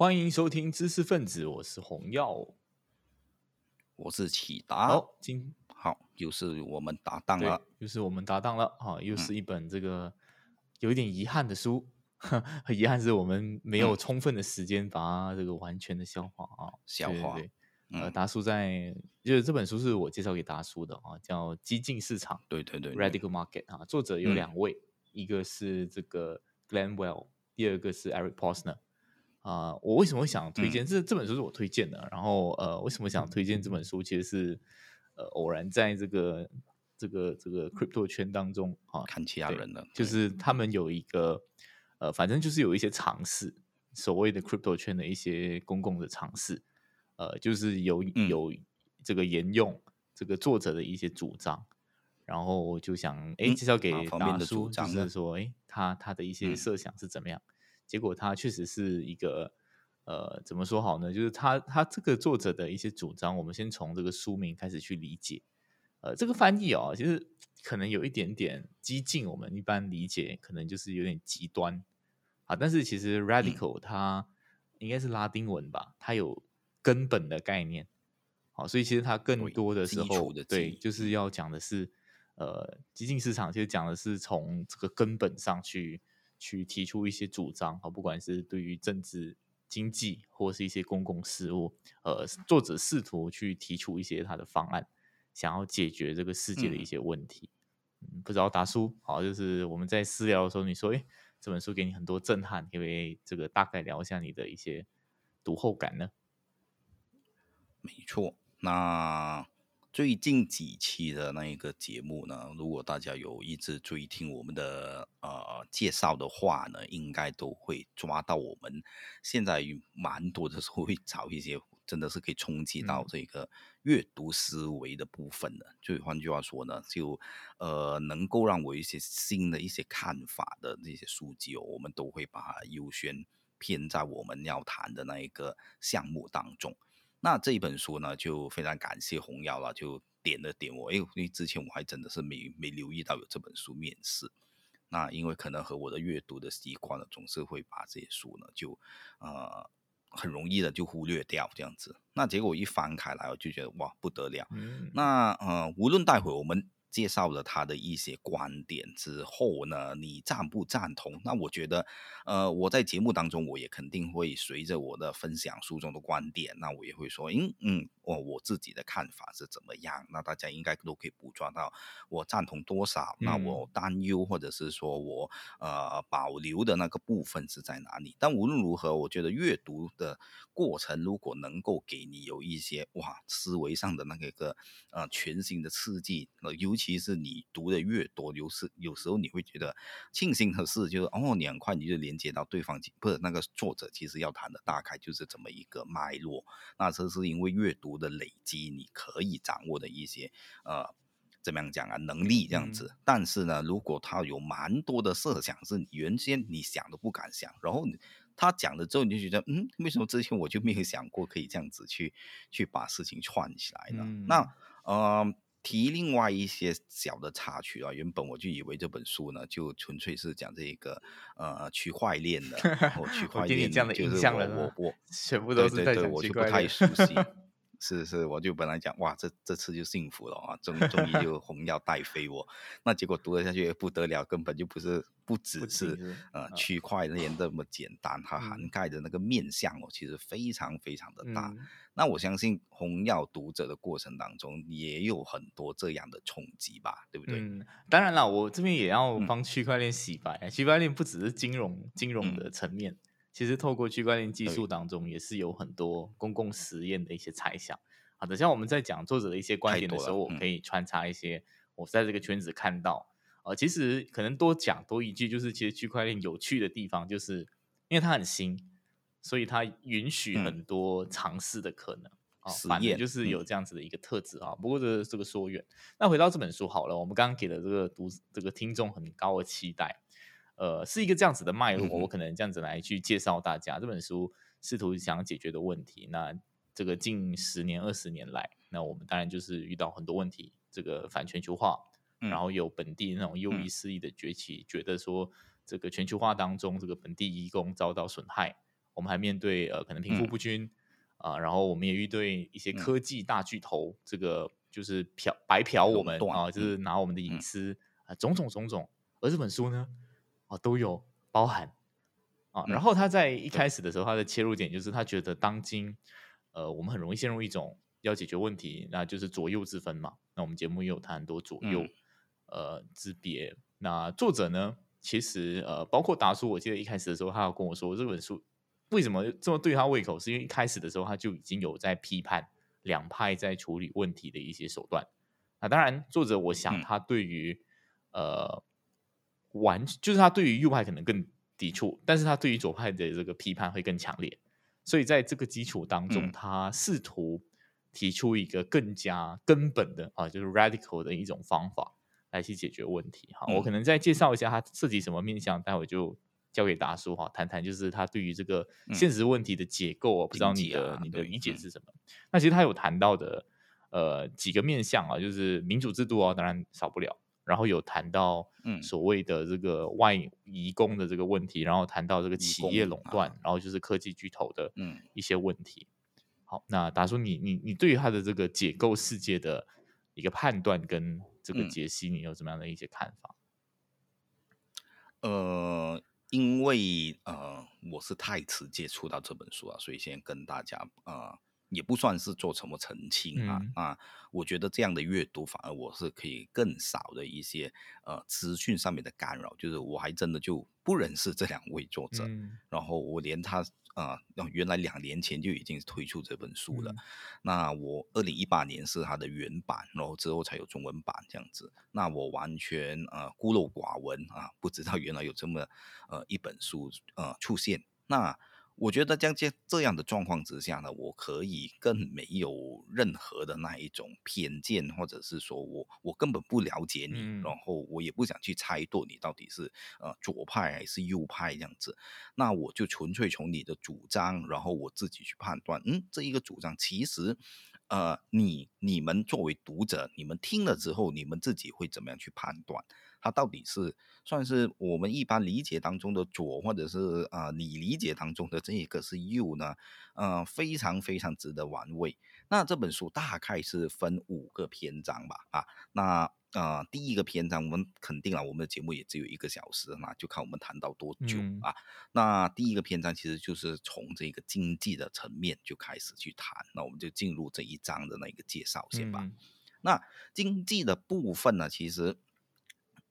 欢迎收听知识分子，我是红耀，我是启达。好，今好，又是我们搭档了，又是我们搭档了啊！又是一本这个有一点遗憾的书，很遗憾是我们没有充分的时间把它这个完全的消化啊，消化。呃，达叔在就是这本书是我介绍给达叔的啊，叫《激进市场》，对对对，Radical Market 啊，作者有两位，一个是这个 Glenn Well，第二个是 Eric Posner。啊，我为什么会想推荐？这这本书是我推荐的，然后呃，为什么想推荐这本书？其实是呃偶然在这个这个这个 crypto 圈当中啊，看其他人的，就是他们有一个呃，反正就是有一些尝试，所谓的 crypto 圈的一些公共的尝试，呃，就是有有这个沿用这个作者的一些主张，然后就想哎介绍给大叔，就是说哎他他的一些设想是怎么样。结果他确实是一个，呃，怎么说好呢？就是他他这个作者的一些主张，我们先从这个书名开始去理解。呃，这个翻译哦，其实可能有一点点激进，我们一般理解可能就是有点极端啊。但是其实 radical 它应该是拉丁文吧，它有根本的概念。好，所以其实它更多的时候，对，就是要讲的是，呃，激进市场其实讲的是从这个根本上去。去提出一些主张啊，不管是对于政治、经济或是一些公共事务，呃，作者试图去提出一些他的方案，想要解决这个世界的一些问题。嗯，不知道达叔，好，就是我们在私聊的时候，你说，哎，这本书给你很多震撼，可不可以这个大概聊一下你的一些读后感呢？没错，那。最近几期的那一个节目呢，如果大家有一直追听我们的呃介绍的话呢，应该都会抓到我们现在蛮多的时候会找一些真的是可以冲击到这个阅读思维的部分的。就换句话说呢，就呃能够让我一些新的一些看法的那些书籍哦，我们都会把它优先偏在我们要谈的那一个项目当中。那这一本书呢，就非常感谢红耀了，就点了点我，哎，因为之前我还真的是没没留意到有这本书面世。那因为可能和我的阅读的习惯呢，总是会把这些书呢，就呃很容易的就忽略掉这样子。那结果一翻开来，我就觉得哇不得了。那呃，无论待会我们。介绍了他的一些观点之后呢，你赞不赞同？那我觉得，呃，我在节目当中我也肯定会随着我的分享书中的观点，那我也会说，嗯嗯，我我自己的看法是怎么样？那大家应该都可以捕捉到我赞同多少，那我担忧或者是说我呃保留的那个部分是在哪里？但无论如何，我觉得阅读的过程如果能够给你有一些哇思维上的那个个呃全新的刺激，呃尤其是你读的越多，有时有时候你会觉得庆幸的是，就是哦，你很快你就连接到对方，不是那个作者其实要谈的大概就是这么一个脉络。那这是因为阅读的累积，你可以掌握的一些呃，怎么样讲啊，能力这样子。但是呢，如果他有蛮多的设想是你原先你想都不敢想，然后他讲了之后，你就觉得嗯，为什么之前我就没有想过可以这样子去去把事情串起来呢？那呃。提另外一些小的插曲啊，原本我就以为这本书呢，就纯粹是讲这个呃区块链的，区 块链就是我我我全部都是在我就不太熟悉。是是，我就本来讲哇，这这次就幸福了啊，终终于就红要带飞我。那结果读了下去不得了，根本就不是不只是呃区块链这么简单，它涵盖的那个面向哦，其实非常非常的大。那我相信红药读者的过程当中也有很多这样的冲击吧，对不对？嗯，当然了，我这边也要帮区块链洗白。区块链不只是金融金融的层面。其实透过区块链技术当中，也是有很多公共实验的一些猜想。好的，像我们在讲作者的一些观点的时候，我可以穿插一些我在这个圈子看到。呃，其实可能多讲多一句，就是其实区块链有趣的地方，就是因为它很新，所以它允许很多尝试的可能啊。反正就是有这样子的一个特质啊。不过这这个说远，那回到这本书好了，我们刚刚给了这个读这个听众很高的期待。呃，是一个这样子的脉络，我可能这样子来去介绍大家这本书试图想解决的问题。那这个近十年、二十年来，那我们当然就是遇到很多问题，这个反全球化，然后有本地那种优异势力的崛起，觉得说这个全球化当中，这个本地移工遭到损害，我们还面对呃可能贫富不均啊，然后我们也遇对一些科技大巨头，这个就是嫖白嫖我们啊，就是拿我们的隐私啊，种种种种。而这本书呢，啊都有包含啊。然后他在一开始的时候，他的切入点就是他觉得当今呃我们很容易陷入一种要解决问题，那就是左右之分嘛。那我们节目也有谈很多左右呃之别。那作者呢？其实，呃，包括达叔，我记得一开始的时候，他有跟我说，这本书为什么这么对他胃口，是因为一开始的时候他就已经有在批判两派在处理问题的一些手段。那当然，作者我想他对于呃完，就是他对于右派可能更抵触，但是他对于左派的这个批判会更强烈。所以在这个基础当中，他试图提出一个更加根本的啊，就是 radical 的一种方法。来去解决问题哈，我可能再介绍一下他涉及什么面向，待会就交给达叔哈，谈谈就是他对于这个现实问题的解构，不知道你的你的理解是什么？那其实他有谈到的呃几个面向啊，就是民主制度哦，当然少不了，然后有谈到嗯所谓的这个外移工的这个问题，然后谈到这个企业垄断，然后就是科技巨头的嗯一些问题。好，那达叔你你你对于他的这个解构世界的一个判断跟。这个解析你有怎么样的一些看法？呃，因为呃，我是太迟接触到这本书啊，所以先跟大家呃，也不算是做什么澄清啊啊，我觉得这样的阅读反而我是可以更少的一些呃资讯上面的干扰，就是我还真的就不认识这两位作者，然后我连他。啊，那原来两年前就已经推出这本书了。那我二零一八年是他的原版，然后之后才有中文版这样子。那我完全呃孤陋寡闻啊，不知道原来有这么呃一本书呃出现。那我觉得将这这样的状况之下呢，我可以更没有任何的那一种偏见，或者是说我我根本不了解你，然后我也不想去猜度你到底是呃左派还是右派这样子。那我就纯粹从你的主张，然后我自己去判断，嗯，这一个主张其实呃你你们作为读者，你们听了之后，你们自己会怎么样去判断？它到底是算是我们一般理解当中的左，或者是啊你理解当中的这一个是右呢？呃，非常非常值得玩味。那这本书大概是分五个篇章吧，啊，那呃第一个篇章我们肯定了，我们的节目也只有一个小时，那就看我们谈到多久啊。那第一个篇章其实就是从这个经济的层面就开始去谈，那我们就进入这一章的那个介绍先吧。那经济的部分呢，其实。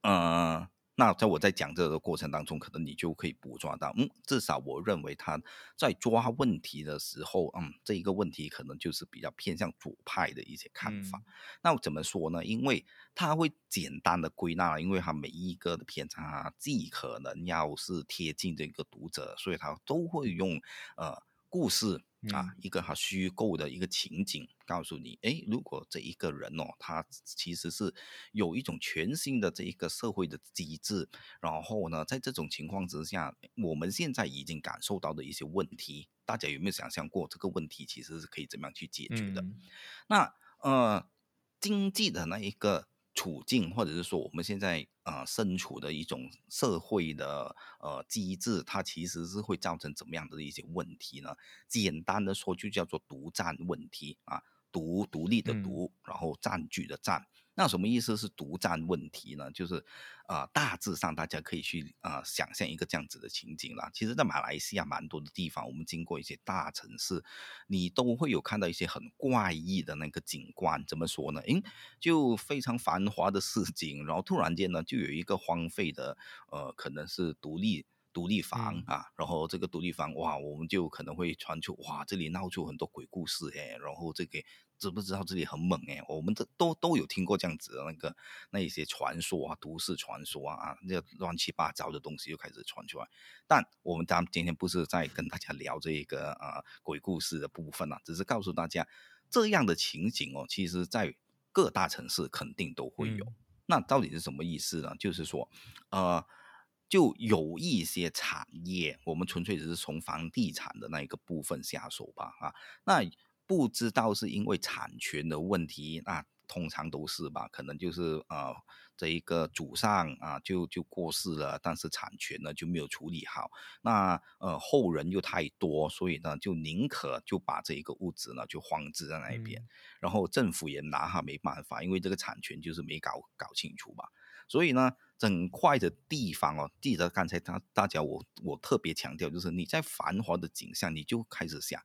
嗯，那在我在讲这个过程当中，可能你就可以捕捉到，嗯，至少我认为他在抓问题的时候，嗯，这一个问题可能就是比较偏向左派的一些看法。那怎么说呢？因为他会简单的归纳，因为他每一个的篇章既可能要是贴近这个读者，所以他都会用呃故事。啊，一个哈虚构的一个情景，告诉你，哎，如果这一个人哦，他其实是有一种全新的这一个社会的机制，然后呢，在这种情况之下，我们现在已经感受到的一些问题，大家有没有想象过这个问题其实是可以怎么样去解决的？那呃，经济的那一个。处境，或者是说我们现在呃身处的一种社会的呃机制，它其实是会造成怎么样的一些问题呢？简单的说，就叫做独占问题啊，独独立的独，然后占据的占。那什么意思是独占问题呢？就是，呃，大致上大家可以去呃想象一个这样子的情景啦。其实，在马来西亚蛮多的地方，我们经过一些大城市，你都会有看到一些很怪异的那个景观。怎么说呢？诶，就非常繁华的市井，然后突然间呢，就有一个荒废的，呃，可能是独立独立房啊。然后这个独立房，哇，我们就可能会传出，哇，这里闹出很多鬼故事诶，然后这个。知不知道这里很猛哎？我们这都都有听过这样子的那个那一些传说啊，都市传说啊啊，那乱七八糟的东西又开始传出来。但我们当今天不是在跟大家聊这个啊鬼故事的部分啊，只是告诉大家这样的情景哦，其实在各大城市肯定都会有。那到底是什么意思呢？就是说，呃，就有一些产业，我们纯粹只是从房地产的那一个部分下手吧啊，那。不知道是因为产权的问题，那通常都是吧，可能就是呃。这一个祖上啊，就就过世了，但是产权呢就没有处理好，那呃后人又太多，所以呢就宁可就把这一个屋子呢就荒置在那一边，然后政府也拿他没办法，因为这个产权就是没搞搞清楚嘛，所以呢整块的地方哦，记得刚才大大家我我特别强调，就是你在繁华的景象，你就开始想。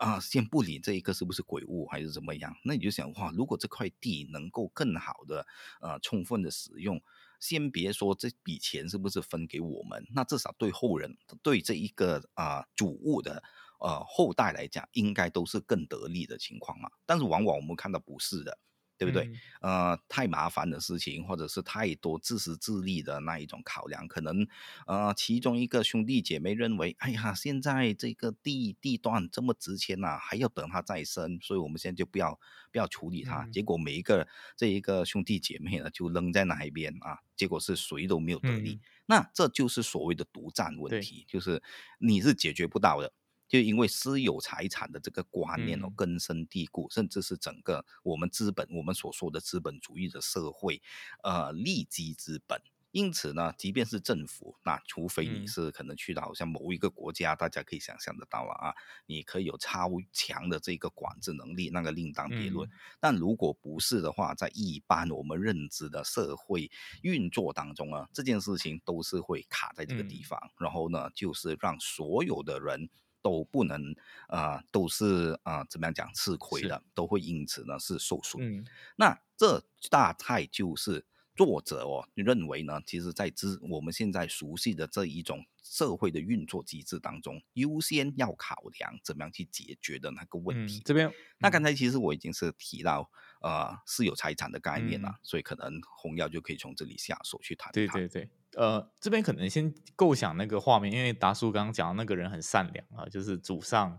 啊，先不理这一个是不是鬼物还是怎么样，那你就想哇，如果这块地能够更好的呃充分的使用，先别说这笔钱是不是分给我们，那至少对后人对这一个啊主物的呃后代来讲，应该都是更得利的情况嘛。但是往往我们看到不是的。对不对？呃，太麻烦的事情，或者是太多自私自利的那一种考量，可能呃，其中一个兄弟姐妹认为，哎呀，现在这个地地段这么值钱呐，还要等它再生，所以我们现在就不要不要处理它。结果每一个这一个兄弟姐妹呢，就扔在那一边啊，结果是谁都没有得利。那这就是所谓的独占问题，就是你是解决不到的。就因为私有财产的这个观念哦根深蒂固，甚至是整个我们资本我们所说的资本主义的社会，呃利基资本。因此呢，即便是政府，那除非你是可能去到好像某一个国家，大家可以想象得到了啊，你可以有超强的这个管制能力，那个另当别论。但如果不是的话，在一般我们认知的社会运作当中啊，这件事情都是会卡在这个地方，然后呢，就是让所有的人。都不能啊，都是啊，怎么样讲吃亏的，都会因此呢是受损。那这大概就是作者哦认为呢，其实在之我们现在熟悉的这一种社会的运作机制当中，优先要考量怎么样去解决的那个问题。这边那刚才其实我已经是提到呃私有财产的概念了，所以可能红耀就可以从这里下手去谈。对对对。呃，这边可能先构想那个画面，因为达叔刚刚讲那个人很善良啊，就是祖上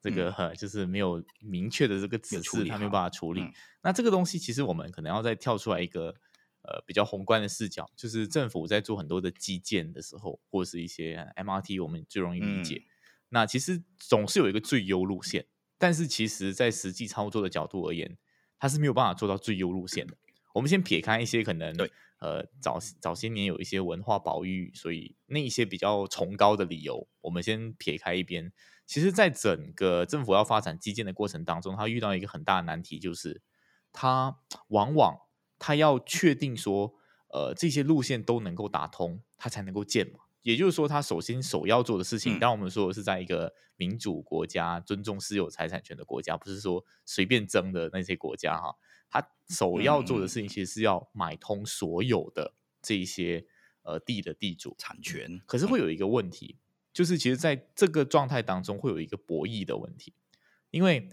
这个就是没有明确的这个指示，他没有办法处理。那这个东西其实我们可能要再跳出来一个呃比较宏观的视角，就是政府在做很多的基建的时候，或者是一些 MRT，我们最容易理解。那其实总是有一个最优路线，但是其实在实际操作的角度而言，它是没有办法做到最优路线的。我们先撇开一些可能对。呃，早早些年有一些文化保育，所以那一些比较崇高的理由，我们先撇开一边。其实，在整个政府要发展基建的过程当中，它遇到一个很大的难题，就是它往往它要确定说，呃，这些路线都能够打通，它才能够建嘛。也就是说，他首先首要做的事情，当我们说的是在一个民主国家、尊重私有财产权的国家，不是说随便争的那些国家哈。他首要做的事情，其实是要买通所有的这一些呃地的地主产权。可是会有一个问题，就是其实在这个状态当中，会有一个博弈的问题。因为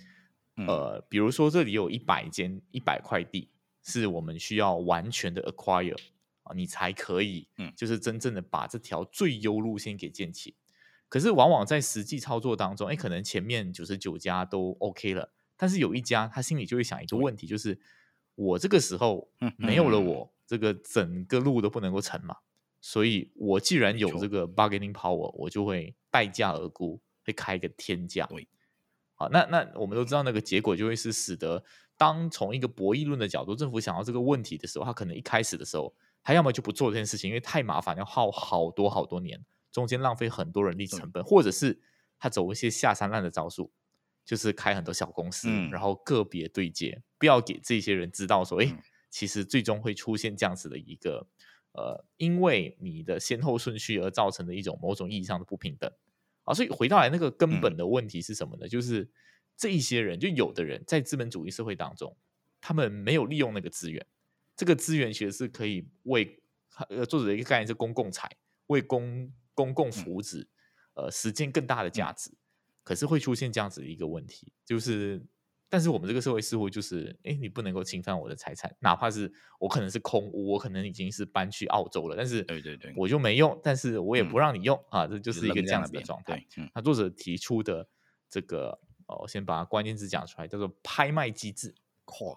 呃，比如说这里有一百间一百块地，是我们需要完全的 acquire 啊，你才可以，嗯，就是真正的把这条最优路线给建起。可是往往在实际操作当中，哎，可能前面九十九家都 OK 了。但是有一家，他心里就会想一个问题，就是我这个时候没有了，我这个整个路都不能够成嘛。所以，我既然有这个 bargaining power，我就会待价而沽，会开个天价。对，好，那那我们都知道，那个结果就会是使得当从一个博弈论的角度，政府想到这个问题的时候，他可能一开始的时候，他要么就不做这件事情，因为太麻烦，要耗好多好多年，中间浪费很多人力成本，或者是他走一些下三滥的招数。就是开很多小公司，然后个别对接，不要给这些人知道说，哎，其实最终会出现这样子的一个，呃，因为你的先后顺序而造成的一种某种意义上的不平等啊。所以回到来那个根本的问题是什么呢？就是这一些人，就有的人在资本主义社会当中，他们没有利用那个资源，这个资源其实是可以为呃作者的一个概念是公共财，为公公共福祉，呃，实现更大的价值。可是会出现这样子的一个问题，就是，但是我们这个社会似乎就是，哎，你不能够侵犯我的财产，哪怕是我可能是空屋，我可能已经是搬去澳洲了，但是，对对对，我就没用，但是我也不让你用啊，这就是一个这样子的状态。那作者提出的这个，哦，我先把关键字讲出来，叫做拍卖机制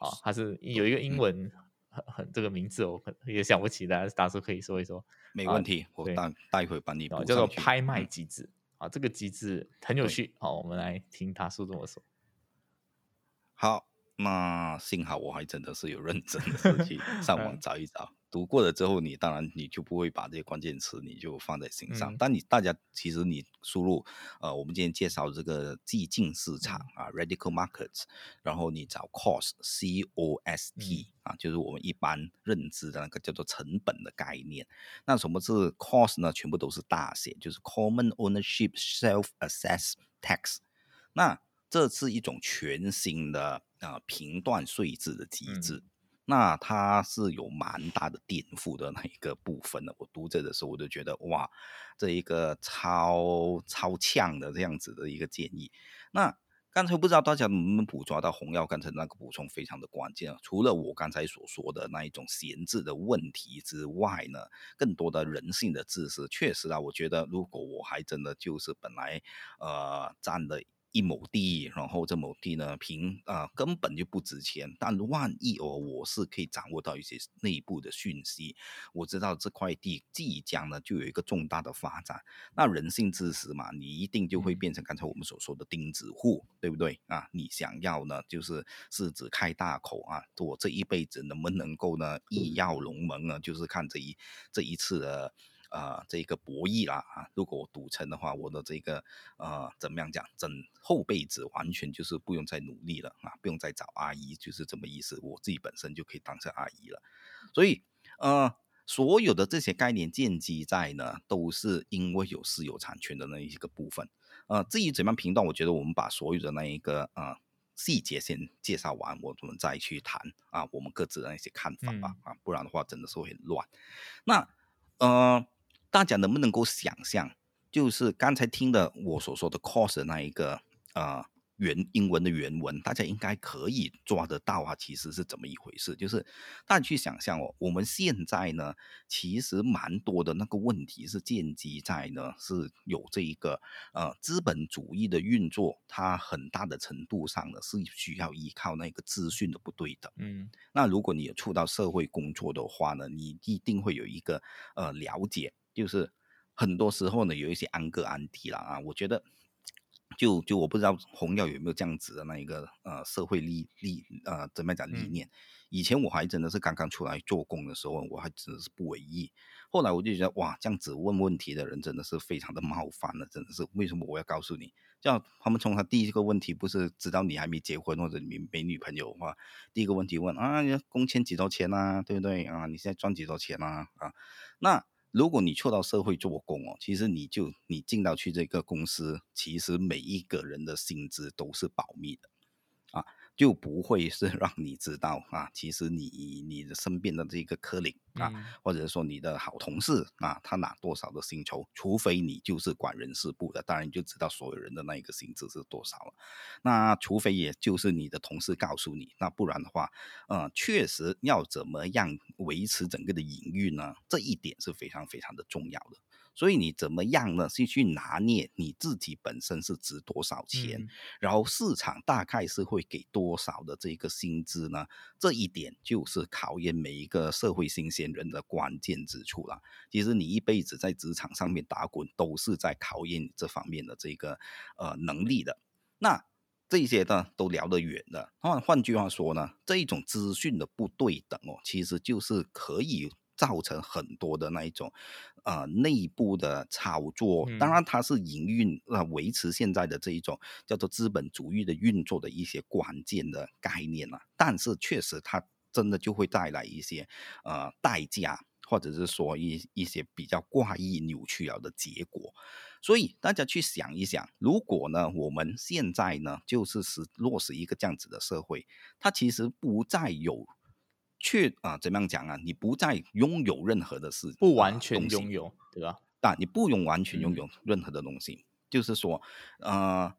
啊，它是有一个英文很很这个名字我，也想不起来，大叔可以说一说，没问题，我待待会帮你叫做拍卖机制。啊，这个机制很有趣。好，我们来听大叔这么说。好，那幸好我还真的是有认真的去上网 找一找。读过了之后，你当然你就不会把这些关键词你就放在心上。但你大家其实你输入呃，我们今天介绍这个寂静市场啊，radical markets，然后你找 cost c o s t 啊，就是我们一般认知的那个叫做成本的概念。那什么是 cost 呢？全部都是大写，就是 common ownership self assess tax。那这是一种全新的啊评断税制的机制。那它是有蛮大的颠覆的那一个部分的。我读这的时候，我就觉得哇，这一个超超呛的这样子的一个建议。那刚才不知道大家能不能捕捉到红药刚才那个补充非常的关键啊。除了我刚才所说的那一种闲置的问题之外呢，更多的人性的知识，确实啊，我觉得如果我还真的就是本来呃占的。一亩地，然后这亩地呢，平啊根本就不值钱。但万一哦，我是可以掌握到一些内部的讯息，我知道这块地即将呢就有一个重大的发展。那人性知识嘛，你一定就会变成刚才我们所说的钉子户，对不对啊？你想要呢，就是狮子开大口啊，我这一辈子能不能够呢，意耀龙门呢？就是看这一这一次的。啊，这个博弈啦啊，如果我赌成的话，我的这个呃，怎么样讲，整后辈子完全就是不用再努力了啊，不用再找阿姨，就是这么意思，我自己本身就可以当成阿姨了。所以呃，所有的这些概念建基在呢，都是因为有私有产权的那一个部分。呃，至于怎么样评断，我觉得我们把所有的那一个呃细节先介绍完，我们再去谈啊，我们各自的那些看法吧啊，不然的话真的是会很乱。那呃。大家能不能够想象，就是刚才听的我所说的 course 那一个呃原英文的原文，大家应该可以抓得到啊，其实是怎么一回事？就是大家去想象哦，我们现在呢，其实蛮多的那个问题是建基在呢，是有这一个呃资本主义的运作，它很大的程度上呢是需要依靠那个资讯的不对等。嗯，那如果你有触到社会工作的话呢，你一定会有一个呃了解。就是很多时候呢，有一些安哥安迪了啊，我觉得就就我不知道红药有没有这样子的那一个呃社会理理呃怎么讲理念。以前我还真的是刚刚出来做工的时候，我还真的是不为意。后来我就觉得哇，这样子问问题的人真的是非常的冒犯了，真的是为什么我要告诉你？叫他们从他第一个问题不是知道你还没结婚或者你没女朋友的话，第一个问题问啊，工签几多钱啊？对不对啊？你现在赚几多钱啊？啊，那。如果你去到社会做工哦，其实你就你进到去这个公司，其实每一个人的薪资都是保密的。啊就不会是让你知道啊，其实你你的身边的这个科领啊，或者说你的好同事啊，他拿多少的薪酬，除非你就是管人事部的，当然你就知道所有人的那一个薪资是多少了。那除非也就是你的同事告诉你，那不然的话，呃，确实要怎么样维持整个的营运呢？这一点是非常非常的重要的。所以你怎么样呢？是去拿捏你自己本身是值多少钱，然后市场大概是会给多少的这个薪资呢？这一点就是考验每一个社会新鲜人的关键之处了。其实你一辈子在职场上面打滚，都是在考验这方面的这个呃能力的。那这些呢都聊得远了。换换句话说呢，这一种资讯的不对等哦，其实就是可以。造成很多的那一种，呃，内部的操作，当然它是营运呃维持现在的这一种叫做资本主义的运作的一些关键的概念了。但是确实它真的就会带来一些呃代价，或者是说一一些比较怪异扭曲了的结果。所以大家去想一想，如果呢我们现在呢就是实落实一个这样子的社会，它其实不再有。却啊，怎么样讲啊？你不再拥有任何的事，不完全拥有，对吧？但你不用完全拥有任何的东西，就是说，呃，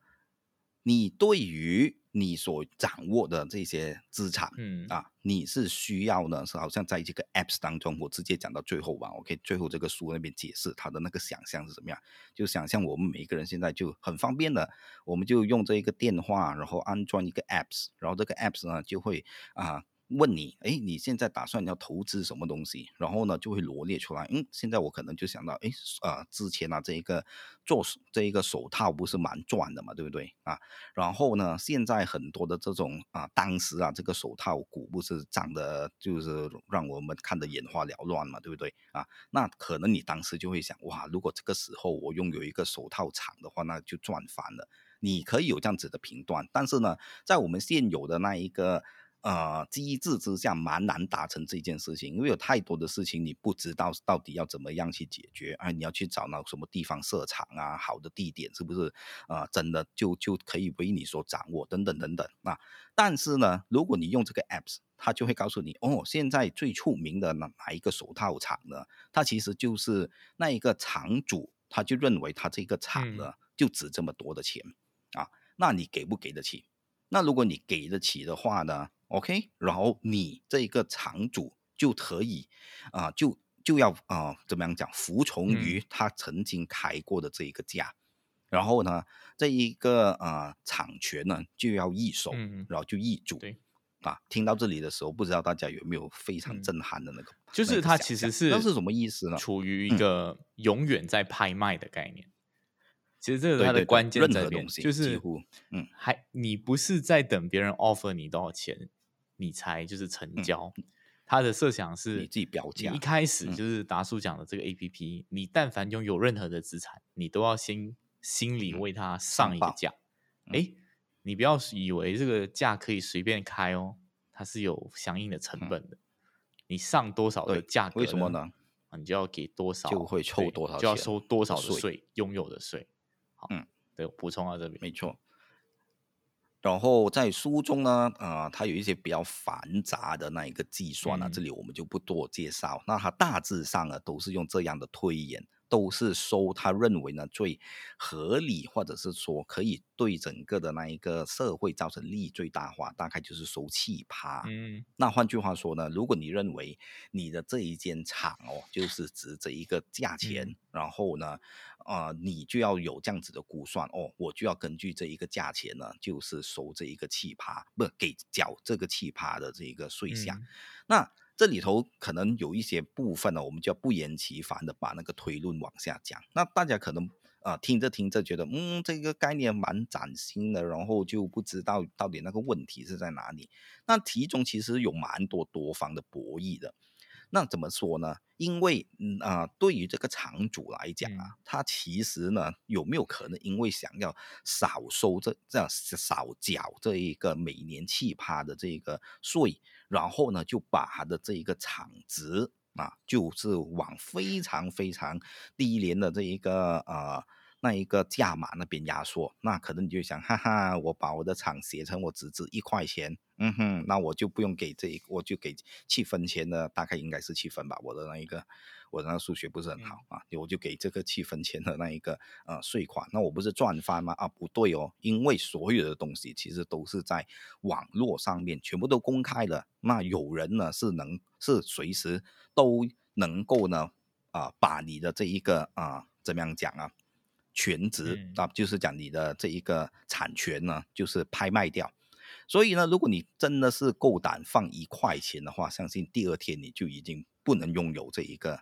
你对于你所掌握的这些资产，嗯啊，你是需要呢，是好像在这个 apps 当中，我直接讲到最后吧。OK，最后这个书那边解释他的那个想象是怎么样，就想象我们每一个人现在就很方便的，我们就用这一个电话，然后安装一个 apps，然后这个 apps 呢就会啊。问你，哎，你现在打算要投资什么东西？然后呢，就会罗列出来。嗯，现在我可能就想到，哎，啊，之前啊，这一个做这一个手套不是蛮赚的嘛，对不对啊？然后呢，现在很多的这种啊，当时啊，这个手套股不是涨的，就是让我们看得眼花缭乱嘛，对不对啊？那可能你当时就会想，哇，如果这个时候我拥有一个手套厂的话，那就赚翻了。你可以有这样子的评断，但是呢，在我们现有的那一个。呃，机制之下蛮难达成这件事情，因为有太多的事情你不知道到底要怎么样去解决啊！你要去找那什么地方设厂啊，好的地点是不是啊？真的就就可以为你所掌握等等等等啊！但是呢，如果你用这个 apps，它就会告诉你哦，现在最出名的哪哪一个手套厂呢？它其实就是那一个厂主，他就认为他这个厂呢就值这么多的钱啊，那你给不给得起？那如果你给得起的话呢？OK，然后你这个场主就可以啊，就就要啊，怎么样讲，服从于他曾经开过的这一个价，然后呢，这一个啊产权呢就要易手，然后就易主。对啊，听到这里的时候，不知道大家有没有非常震撼的那个？就是它其实是那是什么意思呢？处于一个永远在拍卖的概念。其实这个它的关键在边，就是几乎嗯，还你不是在等别人 offer 你多少钱。你才就是成交，他的设想是你自己标价。一开始就是达叔讲的这个 A P P，你但凡拥有任何的资产，你都要先心里为它上一个价。哎，你不要以为这个价可以随便开哦，它是有相应的成本的。你上多少的价格，为什么呢？你就要给多少，就会抽多少，就要收多少的税，拥有的税。好，嗯，对，补充到这边，没错。然后在书中呢，呃，它有一些比较繁杂的那一个计算呢，这里我们就不多介绍。那它大致上呢，都是用这样的推演。都是收他认为呢最合理，或者是说可以对整个的那一个社会造成利益最大化，大概就是收气趴。嗯，那换句话说呢，如果你认为你的这一间厂哦，就是值这一个价钱，然后呢，呃，你就要有这样子的估算哦，我就要根据这一个价钱呢，就是收这一个气趴，不给缴这个气趴的这一个税项。那这里头可能有一些部分呢，我们就要不厌其烦的把那个推论往下讲。那大家可能啊听着听着觉得，嗯，这个概念蛮崭新的，然后就不知道到底那个问题是在哪里。那其中其实有蛮多多方的博弈的。那怎么说呢？因为嗯啊，对于这个厂主来讲啊，他其实呢有没有可能因为想要少收这这样少缴这一个每年奇葩的这个税？然后呢，就把它的这一个产值啊，就是往非常非常低廉的这一个呃那一个价码那边压缩。那可能你就想，哈哈，我把我的厂写成我只值一块钱，嗯哼，那我就不用给这一，我就给七分钱的，大概应该是七分吧，我的那一个。我那数学不是很好啊，我就给这个七分钱的那一个呃税款，那我不是赚翻吗？啊，不对哦，因为所有的东西其实都是在网络上面全部都公开了，那有人呢是能是随时都能够呢啊把你的这一个啊怎么样讲啊全值啊就是讲你的这一个产权呢就是拍卖掉，所以呢如果你真的是够胆放一块钱的话，相信第二天你就已经不能拥有这一个。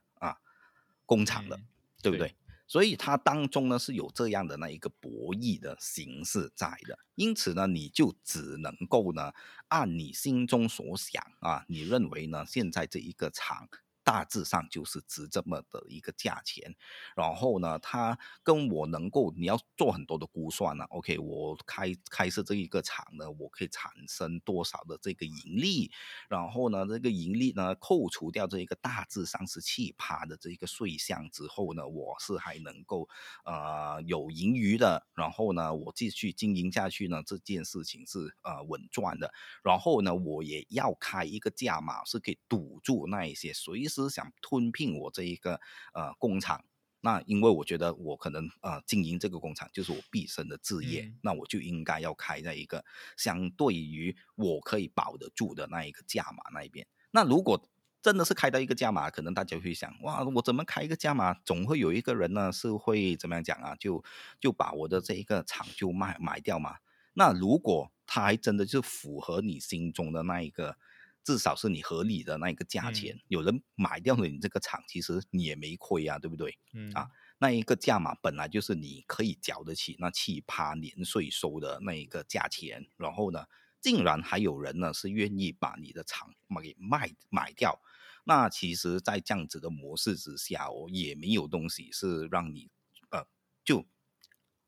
工厂的，对不对？所以它当中呢是有这样的那一个博弈的形式在的，因此呢，你就只能够呢按你心中所想啊，你认为呢现在这一个厂。大致上就是值这么的一个价钱，然后呢，它跟我能够你要做很多的估算呢。OK，我开开设这一个厂呢，我可以产生多少的这个盈利？然后呢，这个盈利呢，扣除掉这一个大致上是奇葩的这一个税项之后呢，我是还能够呃有盈余的。然后呢，我继续经营下去呢，这件事情是呃稳赚的。然后呢，我也要开一个价码，是可以堵住那一些随。是想吞并我这一个呃工厂，那因为我觉得我可能呃经营这个工厂就是我毕生的志业，那我就应该要开在一个相对于我可以保得住的那一个价码那一边。那如果真的是开到一个价码，可能大家会想，哇，我怎么开一个价码，总会有一个人呢是会怎么样讲啊？就就把我的这一个厂就卖买掉嘛。那如果他还真的就符合你心中的那一个。至少是你合理的那一个价钱。有人买掉了你这个厂，其实你也没亏啊，对不对？嗯啊，那一个价码本来就是你可以缴得起那七趴年税收的那一个价钱，然后呢，竟然还有人呢是愿意把你的厂给卖买掉。那其实，在这样子的模式之下，哦，也没有东西是让你呃就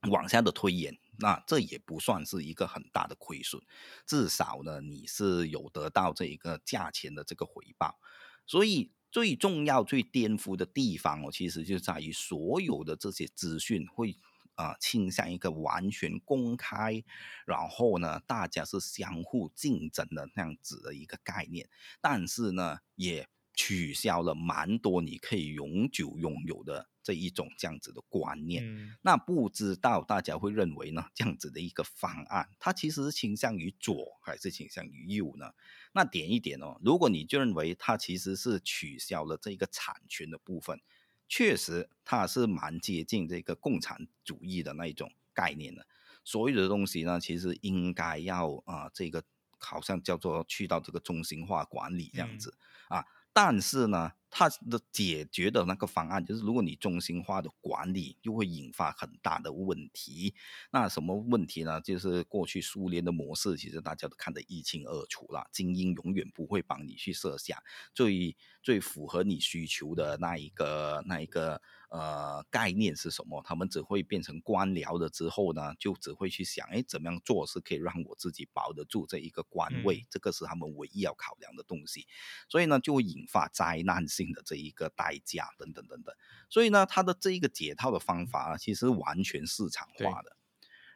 往下的推演。那这也不算是一个很大的亏损，至少呢，你是有得到这一个价钱的这个回报。所以最重要、最颠覆的地方哦，其实就在于所有的这些资讯会啊倾向一个完全公开，然后呢，大家是相互竞争的那样子的一个概念。但是呢，也取消了蛮多你可以永久拥有的这一种这样子的观念。嗯那不知道大家会认为呢？这样子的一个方案，它其实是倾向于左还是倾向于右呢？那点一点哦，如果你就认为它其实是取消了这一个产权的部分，确实它是蛮接近这个共产主义的那一种概念的。所有的东西呢，其实应该要啊、呃这个好像叫做去到这个中心化管理这样子、啊。但是呢，它的解决的那个方案就是，如果你中心化的管理，就会引发很大的问题。那什么问题呢？就是过去苏联的模式，其实大家都看得一清二楚了。精英永远不会帮你去设想最最符合你需求的那一个那一个呃概念是什么？他们只会变成官僚了之后呢，就只会去想，哎，怎么样做是可以让我自己保得住这一个官位？嗯这个是他们唯一要考量的东西。所以呢，就会引发灾难性的这一个代价等等等等。所以呢，它的这一个解套的方法啊，其实完全市场化的。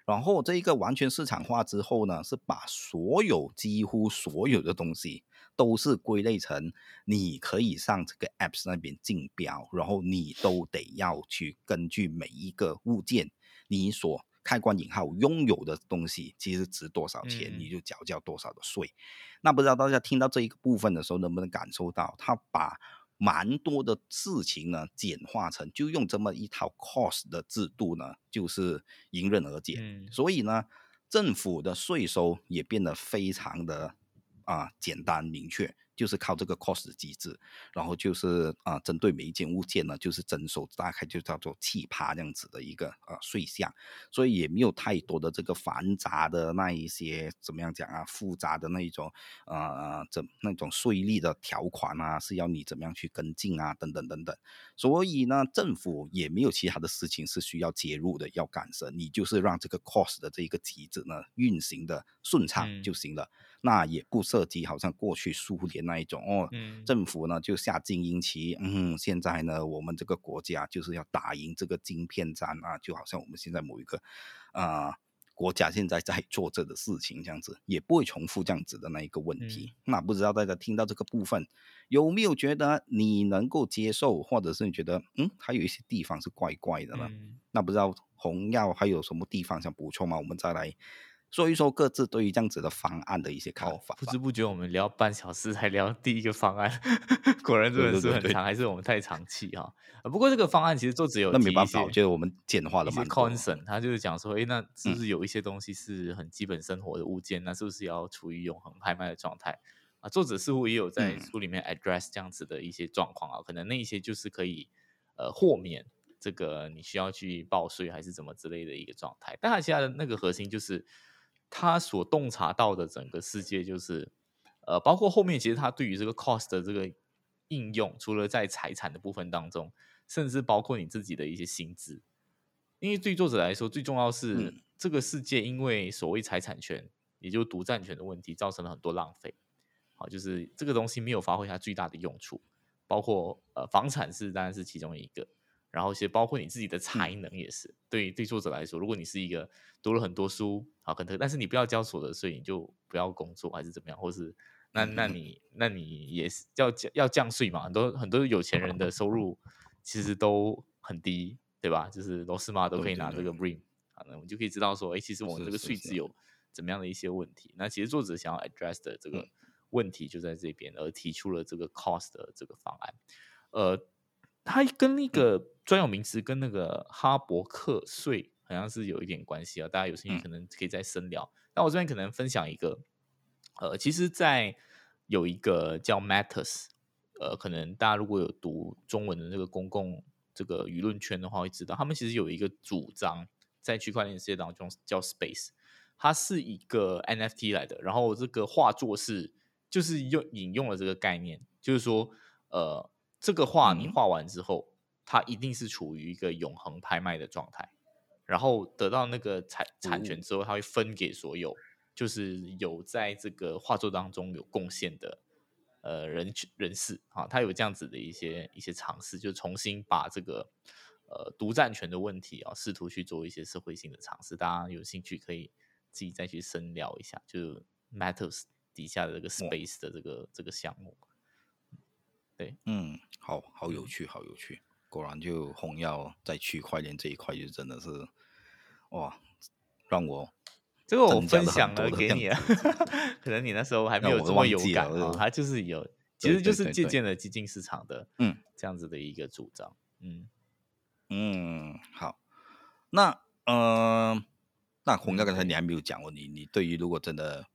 然后这一个完全市场化之后呢，是把所有几乎所有的东西都是归类成你可以上这个 apps 那边竞标，然后你都得要去根据每一个物件你所开关引号拥有的东西，其实值多少钱，嗯你就缴交多少的税。那不知道大家听到这一个部分的时候，能不能感受到他把蛮多的事情呢简化成就用这么一套 cost 的制度呢，就是迎刃而解。嗯所以呢，政府的税收也变得非常的啊、简单明确，就是靠这个 cost 机制，然后就是啊、针对每一件物件呢，就是征收大概就叫做气趴这样子的一个呃税项，所以也没有太多的这个繁杂的那一些怎么样讲啊，复杂的那一种呃怎那种税率的条款啊，是要你怎么样去跟进啊，等等等等。所以呢，政府也没有其他的事情是需要介入的，要干涉，你就是让这个 cost 的这一个机制呢运行的顺畅嗯就行了。那也不涉及好像过去苏联那一种哦，嗯政府呢就下精英旗，嗯，现在呢我们这个国家就是要打赢这个晶片战啊，就好像我们现在某一个啊、呃国家现在在做这个事情，这样子也不会重复这样子的那一个问题。那不知道大家听到这个部分有没有觉得你能够接受，或者是你觉得嗯还有一些地方是怪怪的呢？嗯那不知道红药还有什么地方想补充吗？我们再来说一说各自对于这样子的方案的一些看哦法，吧。不知不觉我们聊半小时才聊第一个方案，果然真的对对对对是很长，还是我们太长气哈、啊？不过这个方案其实作者有那没办法，我觉得我们简化了一些蛮多。concern，他就是讲说，哎，那是不是有一些东西是很基本生活的物件，那是不是要处于永恒拍卖的状态啊？作者似乎也有在嗯书里面 address 这样子的一些状况啊，可能那一些就是可以呃豁免这个你需要去报税还是怎么之类的一个状态，但他其他的那个核心就是他所洞察到的整个世界就是呃，包括后面其实他对于这个 cost 的这个应用，除了在财产的部分当中，甚至包括你自己的一些薪资。因为对作者来说，最重要是、嗯这个世界因为所谓财产权，也就是独占权的问题，造成了很多浪费。好，就是这个东西没有发挥它最大的用处，包括呃房产是当然是其中一个，然后其实包括你自己的才能也是。对对作者来说，如果你是一个读了很多书，啊，可能但是你不要交所得税，你就不要工作还是怎么样，或是那那嗯你那你也是要降要降税嘛？很多很多有钱人的收 入其实都很低，对吧？就是罗斯玛都可以拿这个 RIM 啊，那我们就可以知道说，哎，其实我们这个税制有怎么样的一些问题。那其实作者想要 address 的这个嗯问题就在这边，而提出了这个 cost 的这个方案。呃，它跟那个专有名词跟那个哈伯克税好像是有一点关系啊，大家有兴趣嗯。可能可以再深聊。那我这边可能分享一个，呃，其实，在有一个叫 Matters，呃，可能大家如果有读中文的那个公共这个舆论圈的话，会知道他们其实有一个主张在区块链世界当中叫 Space，它是一个 NFT 来的，然后这个画作是就是用引用了这个概念，就是说，呃，这个画你画完之后，它一定是处于一个永恒拍卖的状态，然后得到那个产产权之后，它会分给所有。就是有在这个画作当中有贡献的呃人人士啊，他有这样子的一些一些尝试，就重新把这个呃独占权的问题啊，试图去做一些社会性的尝试。大家有兴趣可以自己再去深聊一下，就 Matters 底下的这个 Space 的这个这个项目。对，嗯，好好有趣，好有趣。果然，就红药在区块链这一块，就真的是哇，让我。这个我分享了给你啊，可能你那时候还没有这么有感啊。他就是有，其实就是借鉴了基金市场的，嗯，这样子的一个主张，嗯嗯，好，那呃，那洪哥刚才你还没有讲过，你你对于如果真的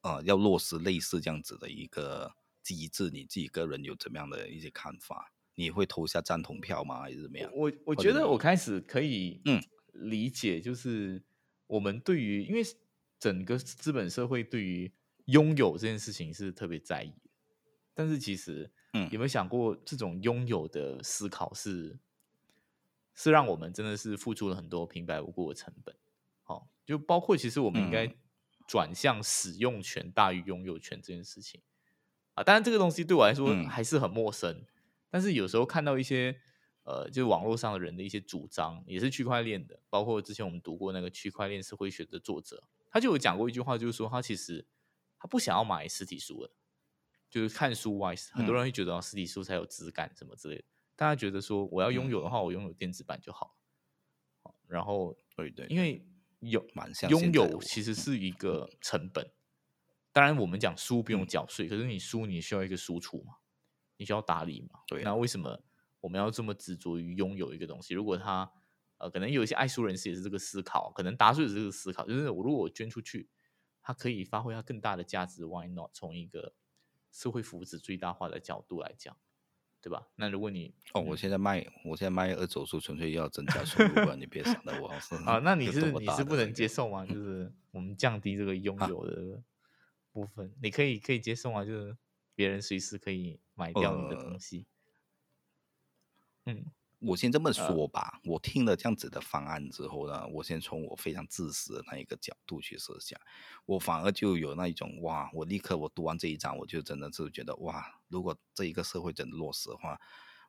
呃要落实类似这样子的一个机制，你自己个人有怎么样的一些看法？你会投下赞同票吗？还是怎么样？我我觉得我开始可以嗯理解，就是。我们对于，因为整个资本社会对于拥有这件事情是特别在意，但是其实，嗯，有没有想过，这种拥有的思考是，是让我们真的是付出了很多平白无故的成本。好，就包括其实我们应该转向使用权大于拥有权这件事情啊。当然，这个东西对我来说还是很陌生，但是有时候看到一些。呃，就是网络上的人的一些主张，也是区块链的，包括之前我们读过那个区块链社会学的作者，他就有讲过一句话，就是说他其实他不想要买实体书了，就是看书 wise，很多人会觉得实体书才有质感什么之类的，大家觉得说我要拥有的话，我拥有电子版就好，然后对对，因为有蛮像拥有其实是一个成本，当然我们讲书不用缴税，可是你书你需要一个输出嘛，你需要打理嘛，对，那为什么？我们要这么执着于拥有一个东西，如果他呃，可能有一些爱书人士也是这个思考，可能达叔也是这个思考，就是我如果我捐出去，它可以发挥它更大的价值，Why not？从一个社会福祉最大化的角度来讲，对吧？那如果你哦，我现在卖，我现在卖二手书，纯粹要增加收入，你别想到我是 啊，那你 是你是不能接受吗？就是我们降低这个拥有的部分，你可以可以接受吗？就是别人随时可以买掉你的东西。嗯，我先这么说吧。我听了这样子的方案之后呢，我先从我非常自私的那一个角度去设想，我反而就有那一种哇，我立刻我读完这一章，我就真的是觉得哇，如果这一个社会真的落实的话。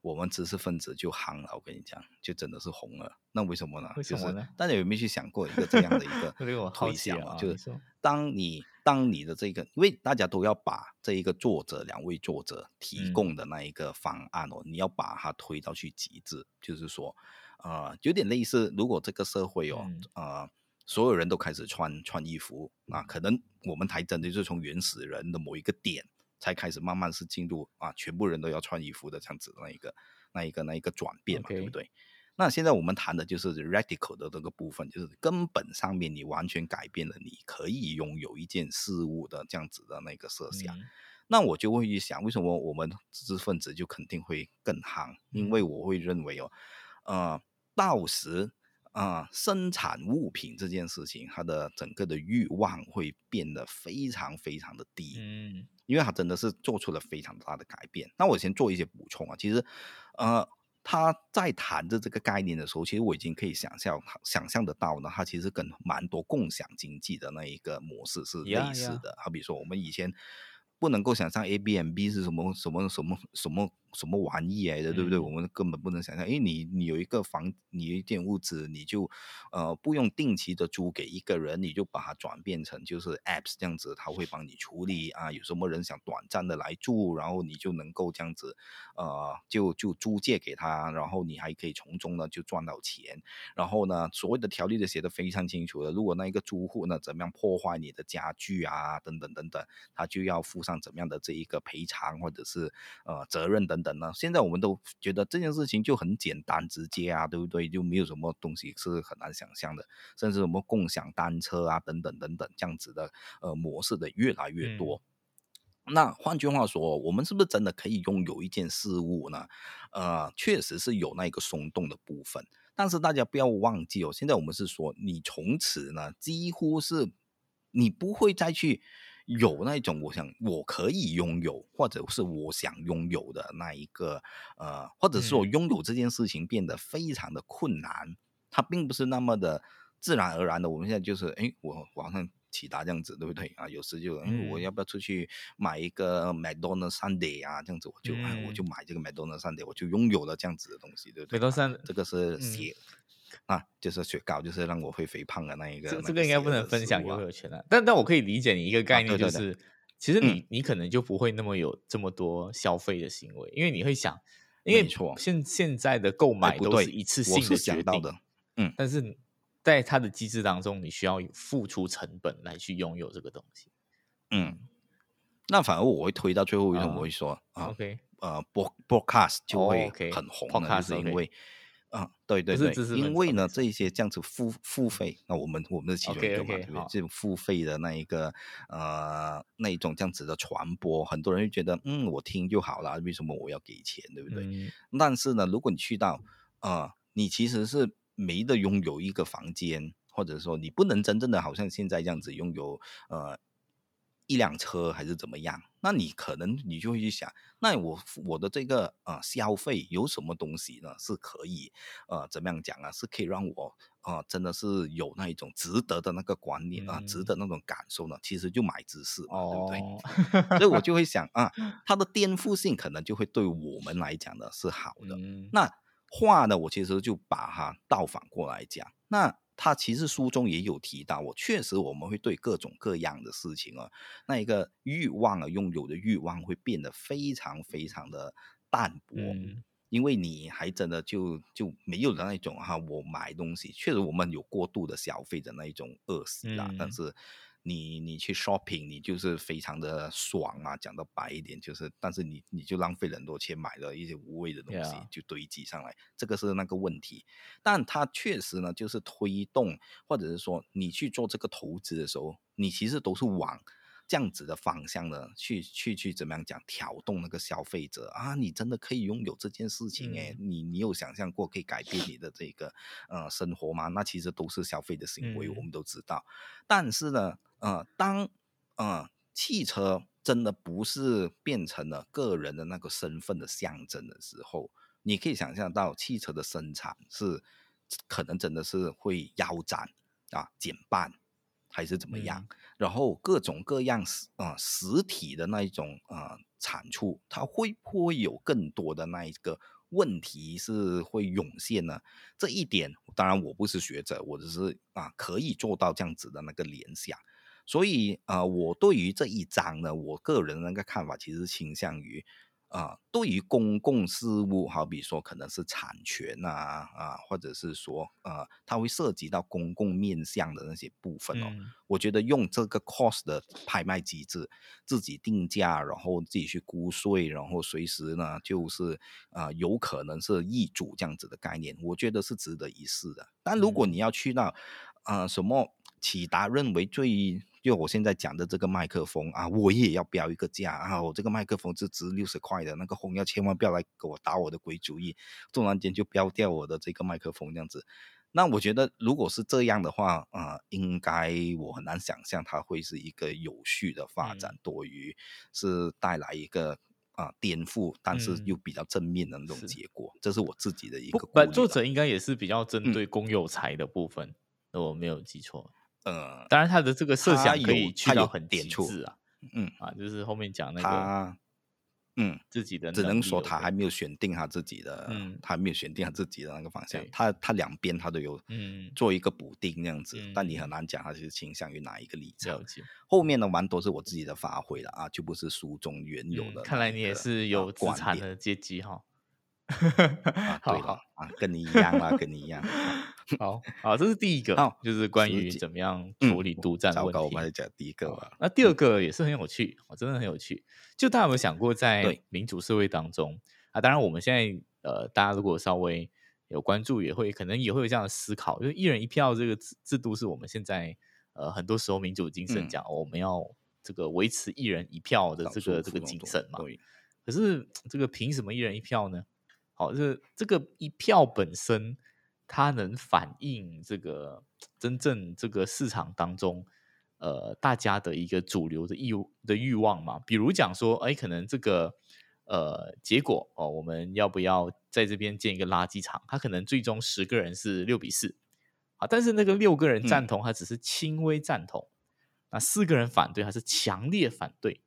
我们知识分子就夯了，我跟你讲，就真的是红了。那为什么呢？为什么呢？大家有没有去想过一个这样的一个 推想啊？就是当你当你的这个，因为大家都要把这一个作者两位作者提供的那一个方案哦，你要把它推到去极致，就是说，呃，有点类似，如果这个社会哦，呃，所有人都开始穿穿衣服啊，可能我们才真的就是从原始人的某一个点。才开始慢慢是进入啊，全部人都要穿衣服的这样子的那一个、那一个、那一个转变嘛，对不对？那现在我们谈的就是 radical 的这个部分，就是根本上面你完全改变了你可以拥有一件事物的这样子的那个设想。那我就会去想，为什么我们知识分子就肯定会更夯？因为我会认为哦，呃，到时啊，生产物品这件事情，它的整个的欲望会变得非常非常的低。嗯。因为它真的是做出了非常大的改变。那我先做一些补充啊，其实，呃，他在谈的这个概念的时候，其实我已经可以想象想象得到呢，他其实跟蛮多共享经济的那一个模式是类似的。好比说，我们以前不能够想象 A B M B 是什么什么什么什么。什么玩意来的，对不对？我们根本不能想象。因为，你你有一个房，你有一间屋子，你就呃不用定期的租给一个人，你就把它转变成就是 apps 这样子，他会帮你处理啊。有什么人想短暂的来住，然后你就能够这样子，呃，就就租借给他，然后你还可以从中呢就赚到钱。然后呢，所谓的条例都写的非常清楚的，如果那一个租户呢怎么样破坏你的家具啊，等等等等，他就要负上怎么样的这一个赔偿或者是呃责任等。等呢？现在我们都觉得这件事情就很简单直接啊，对不对？就没有什么东西是很难想象的，甚至什么共享单车啊，等等等等这样子的呃模式的越来越多。那换句话说，我们是不是真的可以拥有一件事物呢？呃，确实是有那个松动的部分，但是大家不要忘记哦，现在我们是说，你从此呢，几乎是你不会再去有那种我想我可以拥有，或者是我想拥有的那一个呃，或者是我拥有这件事情变得非常的困难，它并不是那么的自然而然的。我们现在就是，哎，我网上。起达这样子对不对啊？有时就嗯，我要不要出去买一个 McDonald Sunday 啊？这样子我就我就买这个 McDonald Sunday，我就拥有了这样子的东西，对不对？McDonald 这个是血啊，就是雪糕，就是让我会肥胖的那一个。这个应该不能分享拥有权了，但但我可以理解你一个概念，就是。其实你你可能就不会那么有这么多消费的行为，因为你会想，因为现现在的购买都是一次性的决定的，嗯，但是。在它的机制当中，你需要付出成本来去拥有这个东西。嗯，那反而我会推到最后一种，我会说啊，OK，呃播，broadcast 就会很红的，就是因为，啊，对对对，因为呢，这一些这样子付付费，那我们我们的其中一个嘛，对不对？这种付费的那一个呃那一种这样子的传播，很多人就觉得，嗯，我听就好了，为什么我要给钱，对不对？但是呢，如果你去到，呃，你其实是。没得拥有一个房间，或者说你不能真正的好像现在这样子拥有呃一辆车还是怎么样？那你可能你就会去想，那我我的这个呃消费有什么东西呢？是可以呃怎么样讲啊？是可以让我啊真的是有那一种值得的那个观念啊，值得那种感受呢？其实就买知识嘛，对不对？所以我就会想啊，它的颠覆性可能就会对我们来讲呢是好的。那。话呢，我其实就把它倒反过来讲。那他其实书中也有提到，我确实我们会对各种各样的事情啊，那一个欲望啊，拥有的欲望会变得非常非常的淡薄，因为你还真的就就没有的那种哈，我买东西确实我们有过度的消费的那一种恶习啦，但是。你你去 shopping，你就是非常的爽啊！讲的白一点，就是，但是你你就浪费了很多钱买了一些无谓的东西，就堆积上来，这个是那个问题。但它确实呢，就是推动，或者是说你去做这个投资的时候，你其实都是往。这样子的方向呢，去去去怎么样讲，挑动那个消费者啊，你真的可以拥有这件事情诶，你你有想象过可以改变你的这个呃生活吗？那其实都是消费的行为，我们都知道。但是呢，呃，当呃汽车真的不是变成了个人的那个身份的象征的时候，你可以想象到汽车的生产是可能真的是会腰斩啊，减半。还是怎么样？然后各种各样实啊实体的那一种啊产出，它会不会有更多的那一个问题是会涌现呢？这一点当然我不是学者，我只是啊可以做到这样子的那个联想。所以啊，我对于这一章呢，我个人那个看法其实倾向于。啊，对于公共事务，好比说可能是产权啊啊，或者是说呃，它会涉及到公共面向的那些部分哦。我觉得用这个 cost 的拍卖机制，自己定价，然后自己去估税，然后随时呢就是啊，有可能是易主这样子的概念，我觉得是值得一试的。但如果你要去到啊什么启达认为最就我现在讲的这个麦克风啊，我也要标一个价啊！我这个麦克风是值六十块的，那个红要千万不要来给我打我的鬼主意，突然间就标掉我的这个麦克风这样子。那我觉得如果是这样的话啊，应该我很难想象它会是一个有序的发展，多于是带来一个啊颠覆，但是又比较正面的那种结果。这是我自己的一个。本，作者应该也是比较针对公有财的部分，我没有记错。呃，当然，他的这个设想可以去到很点处啊，嗯啊，就是后面讲那个，嗯，自己的，只能说他还没有选定他自己的，嗯，他还没有选定他自己的那个方向，他他两边他都有，嗯，做一个补丁那样子，但你很难讲他是倾向于哪一个立场。后面的蛮多是我自己的发挥了啊，就不是书中原有的。看来你也是有资产的阶级哈。对了啊，跟你一样啊，跟你一样。好 好，这是第一个，就是关于怎么样处理独占问题。我们讲第一个吧。那第二个也是很有趣，真的很有趣。就大家有没有想过，在民主社会当中啊，当然我们现在呃，大家如果稍微有关注，也会可能也会有这样的思考，就是一人一票这个制制度是我们现在呃很多时候民主精神讲我们要这个维持一人一票的这个这个精神嘛。可是这个凭什么一人一票呢？好，这这个一票本身，它能反映这个真正这个市场当中，呃，大家的一个主流的欲的欲望嘛。比如讲说，哎，可能这个呃结果哦，我们要不要在这边建一个垃圾场？它可能最终十个人是六比四，啊，但是那个六个人赞同，他只是轻微赞同，那四个人反对，还是强烈反对。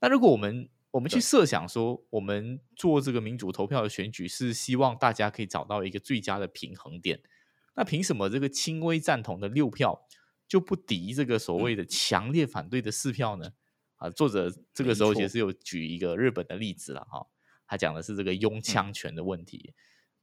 那如果我们我们去设想说，我们做这个民主投票的选举是希望大家可以找到一个最佳的平衡点。那凭什么这个轻微赞同的六票就不敌这个所谓的强烈反对的四票呢？啊，作者这个时候其实有举一个日本的例子了哈，他讲的是这个拥枪权的问题。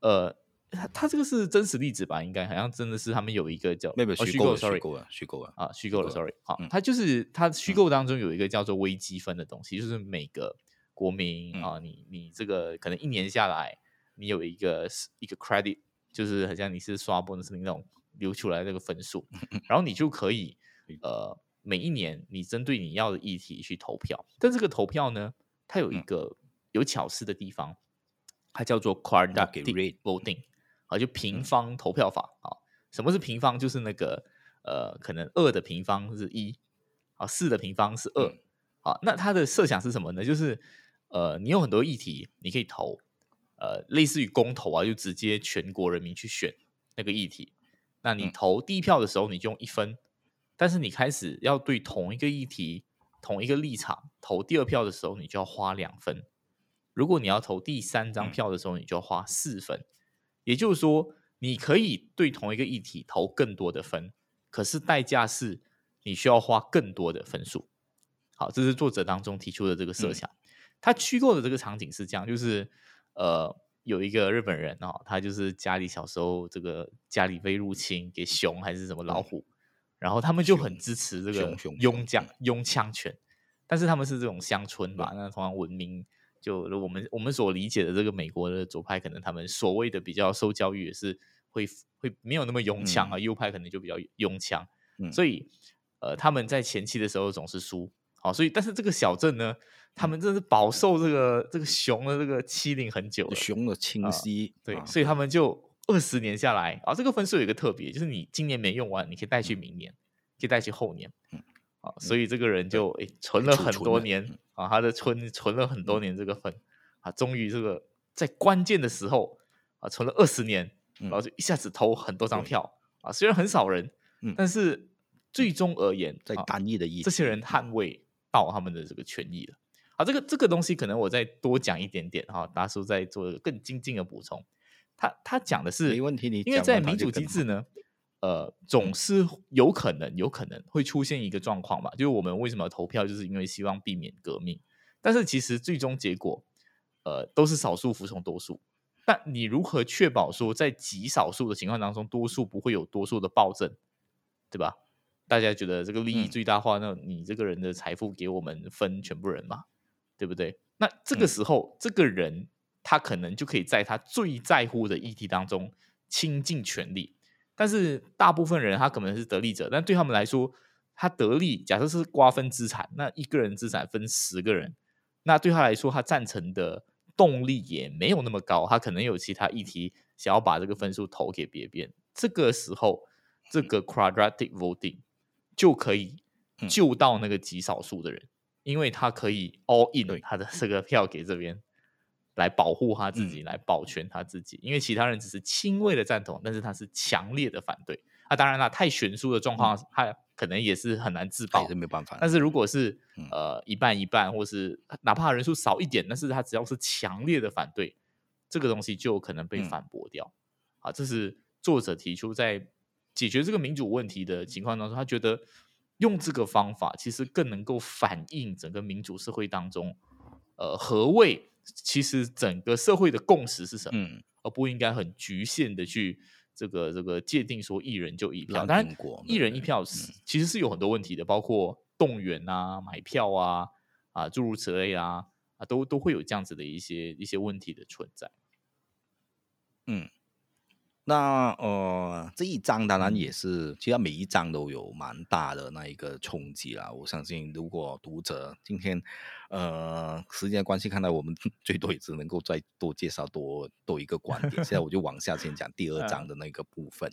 呃，他他这个是真实例子吧？应该好像真的是他们有一个叫虚构，sorry，虚构了，虚构了啊，虚构了，sorry。好，他就是他虚构当中有一个叫做微积分的东西，就是每个国民啊，你你这个可能一年下来，你有一个一个 credit，就是好像你是刷 bonus 那种流出来那个分数，然后你就可以呃每一年你针对你要的议题去投票。但这个投票呢，它有一个有巧思的地方，它叫做 quadratic voting。啊，就平方投票法啊？什么是平方？就是那个呃，可能二的平方是一啊，四的平方是二啊。那它的设想是什么呢？就是呃，你有很多议题，你可以投呃，类似于公投啊，就直接全国人民去选那个议题。那你投第一票的时候，你就用一分；但是你开始要对同一个议题、同一个立场投第二票的时候，你就要花两分。如果你要投第三张票的时候，你就要花四分。也就是说，你可以对同一个议题投更多的分，可是代价是你需要花更多的分数。好，这是作者当中提出的这个设想。他虚构的这个场景是这样：，就是呃，有一个日本人哦，他就是家里小时候这个家里被入侵，给熊还是什么老虎，然后他们就很支持这个拥将拥枪权，但是他们是这种乡村吧，那同样文明。就我们我们所理解的这个美国的左派，可能他们所谓的比较受教育，也是会会没有那么拥枪啊。右派可能就比较拥枪，所以呃，他们在前期的时候总是输。好，所以但是这个小镇呢，他们真是饱受这个这个熊的这个欺凌很久，熊的侵袭。对，所以他们就二十年下来啊，这个分数有一个特别，就是你今年没用完，你可以带去明年，可以带去后年。嗯，啊，所以这个人就诶存了很多年。啊，他的存存了很多年这个分，啊，终于这个在关键的时候啊，存了二十年，然后就一下子投很多张票啊，虽然很少人，但是最终而言，在单一的意义，这些人捍卫到他们的这个权益了。啊，这个这个东西可能我再多讲一点点哈，达叔再做更精进的补充。他他讲的是没问题，你因为在民主机制呢。呃，总是有可能，有可能会出现一个状况嘛，就是我们为什么投票，就是因为希望避免革命。但是其实最终结果，呃，都是少数服从多数。但你如何确保说，在极少数的情况当中，多数不会有多数的暴政，对吧？大家觉得这个利益最大化，那你这个人的财富给我们分全部人嘛，对不对？那这个时候，这个人他可能就可以在他最在乎的议题当中倾尽全力。但是大部分人他可能是得利者，但对他们来说，他得利，假设是瓜分资产，那一个人资产分十个人，那对他来说，他赞成的动力也没有那么高，他可能有其他议题想要把这个分数投给别人。这个时候，这个 quadratic voting 就可以救到那个极少数的人，因为他可以 all in 他的这个票给这边。来保护他自己，来保全他自己，因为其他人只是轻微的赞同，但是他是强烈的反对。那当然了，太悬殊的状况，他可能也是很难自保，是没办法。但是如果是呃一半一半，或是哪怕人数少一点，但是他只要是强烈的反对，这个东西就有可能被反驳掉。啊，这是作者提出在解决这个民主问题的情况当中，他觉得用这个方法其实更能够反映整个民主社会当中，呃，何谓。其实整个社会的共识是什么？嗯，而不应该很局限的去这个这个界定说一人就一票。当然，一人一票是其实是有很多问题的，包括动员啊、买票啊啊诸如此类啊啊，都都会有这样子的一些一些问题的存在。嗯，那呃，这一章当然也是，其实每一章都有蛮大的那一个冲击啦。我相信，如果读者今天呃时间关系，看到我们 最多也只能够再多介绍多多一个观点。现在我就往下先讲第二章的那个部分。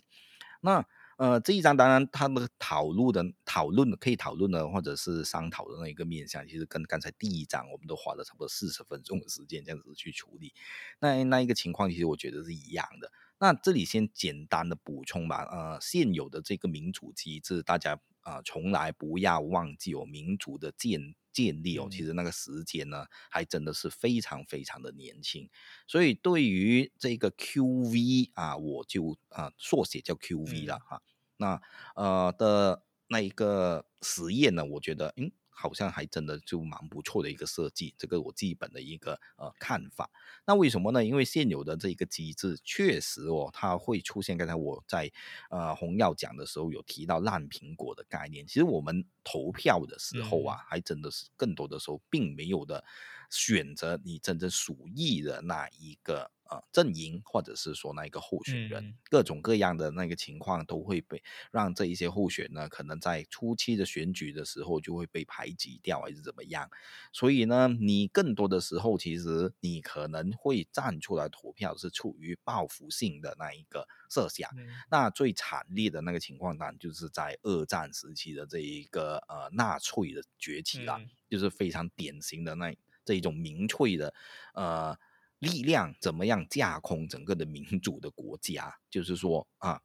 那呃，这一章当然他们讨论的讨论可以讨论的或者是商讨的那一个面向，其实跟刚才第一章我们都花了差不多四十分钟的时间这样子去处理。那那一个情况，其实我觉得是一样的。那这里先简单的补充吧，呃，现有的这个民主机制，大家啊从来不要忘记哦民主的建建立哦，其实那个时间呢，还真的是非常非常的年轻，所以对于这个 QV 啊，我就啊缩写叫 QV 了哈，那呃的那一个实验呢，我觉得嗯。好像还真的就蛮不错的一个设计，这个我基本的一个呃看法。那为什么呢？因为现有的这个机制确实哦，它会出现。刚才我在呃红药讲的时候有提到烂苹果的概念。其实我们投票的时候啊，还真的是更多的时候并没有的选择你真正属意的那一个。呃，阵营或者是说那一个候选人，各种各样的那个情况都会被让这一些候选呢，可能在初期的选举的时候就会被排挤掉，还是怎么样？所以呢，你更多的时候其实你可能会站出来投票，是处于报复性的那一个设想。那最惨烈的那个情况，当然就是在二战时期的这一个呃纳粹的崛起了，就是非常典型的那这一种民粹的呃。力量怎么样架空整个的民 主的国家？就是说啊，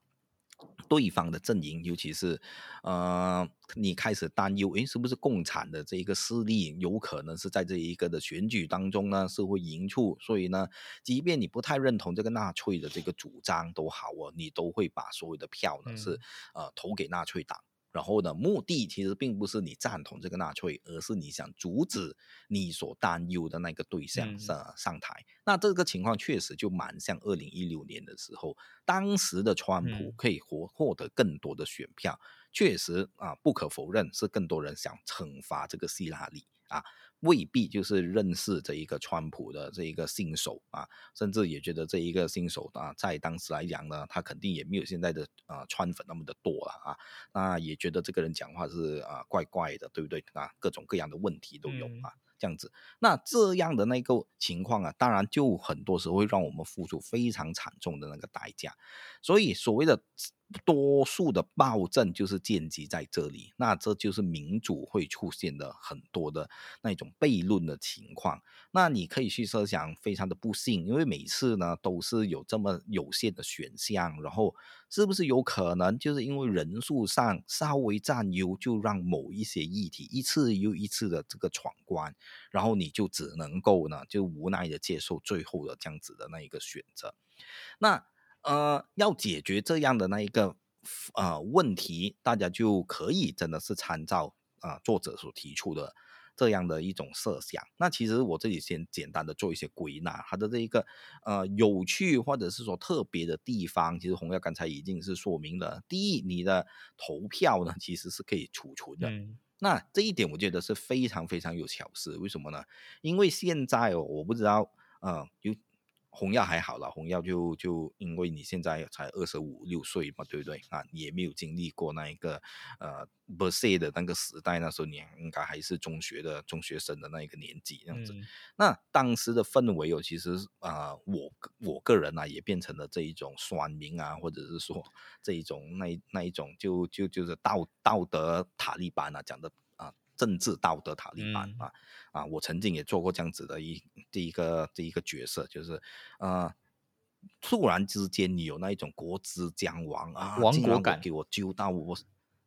对方的阵营，尤其是呃，你开始担忧，诶，是不是共产的这一个势力有可能是在这一个的选举当中呢，是会赢出？所以呢，即便你不太认同这个纳粹的这个主张都好哦，你都会把所有的票呢是呃投给纳粹党。然后呢，目的其实并不是你赞同这个纳粹，而是你想阻止你所担忧的那个对象上上台。那这个情况确实就蛮像二零一六年的时候，当时的川普可以获获得更多的选票，确实啊，不可否认是更多人想惩罚这个希拉里啊。未必就是认识这一个川普的这一个新手啊，甚至也觉得这一个新手啊，在当时来讲呢，他肯定也没有现在的啊川粉那么的多了啊，那也觉得这个人讲话是啊怪怪的，对不对啊？各种各样的问题都有啊，这样子，那这样的那个情况啊，当然就很多时候会让我们付出非常惨重的那个代价，所以所谓的。多数的暴政就是建基在这里，那这就是民主会出现的很多的那种悖论的情况。那你可以去设想，非常的不幸，因为每次呢都是有这么有限的选项，然后是不是有可能就是因为人数上稍微占优，就让某一些议题一次又一次的这个闯关，然后你就只能够呢就无奈的接受最后的这样子的那一个选择，那。呃，要解决这样的那一个呃问题，大家就可以真的是参照啊作者所提出的这样的一种设想。那其实我这里先简单的做一些归纳，它的这一个呃有趣或者是说特别的地方，其实洪耀刚才已经是说明了。第一，你的投票呢其实是可以储存的，那这一点我觉得是非常非常有巧思。为什么呢？因为现在哦，我不知道，呃，有。红药还好了，红药就就因为你现在才二十五六岁嘛，对不对啊？也没有经历过那一个呃不塞的那个时代，那时候你应该还是中学的中学生的那一个年纪这样子。那当时的氛围哦，其实啊，我我个人呢也变成了这一种酸民啊，或者是说这一种那那一种就就就是道道德塔利班啊讲的。政治道德塔利班啊啊！我曾经也做过这样子的一第一个第一个角色，就是呃，突然之间你有那一种国之将亡啊，亡国感，给我揪到我，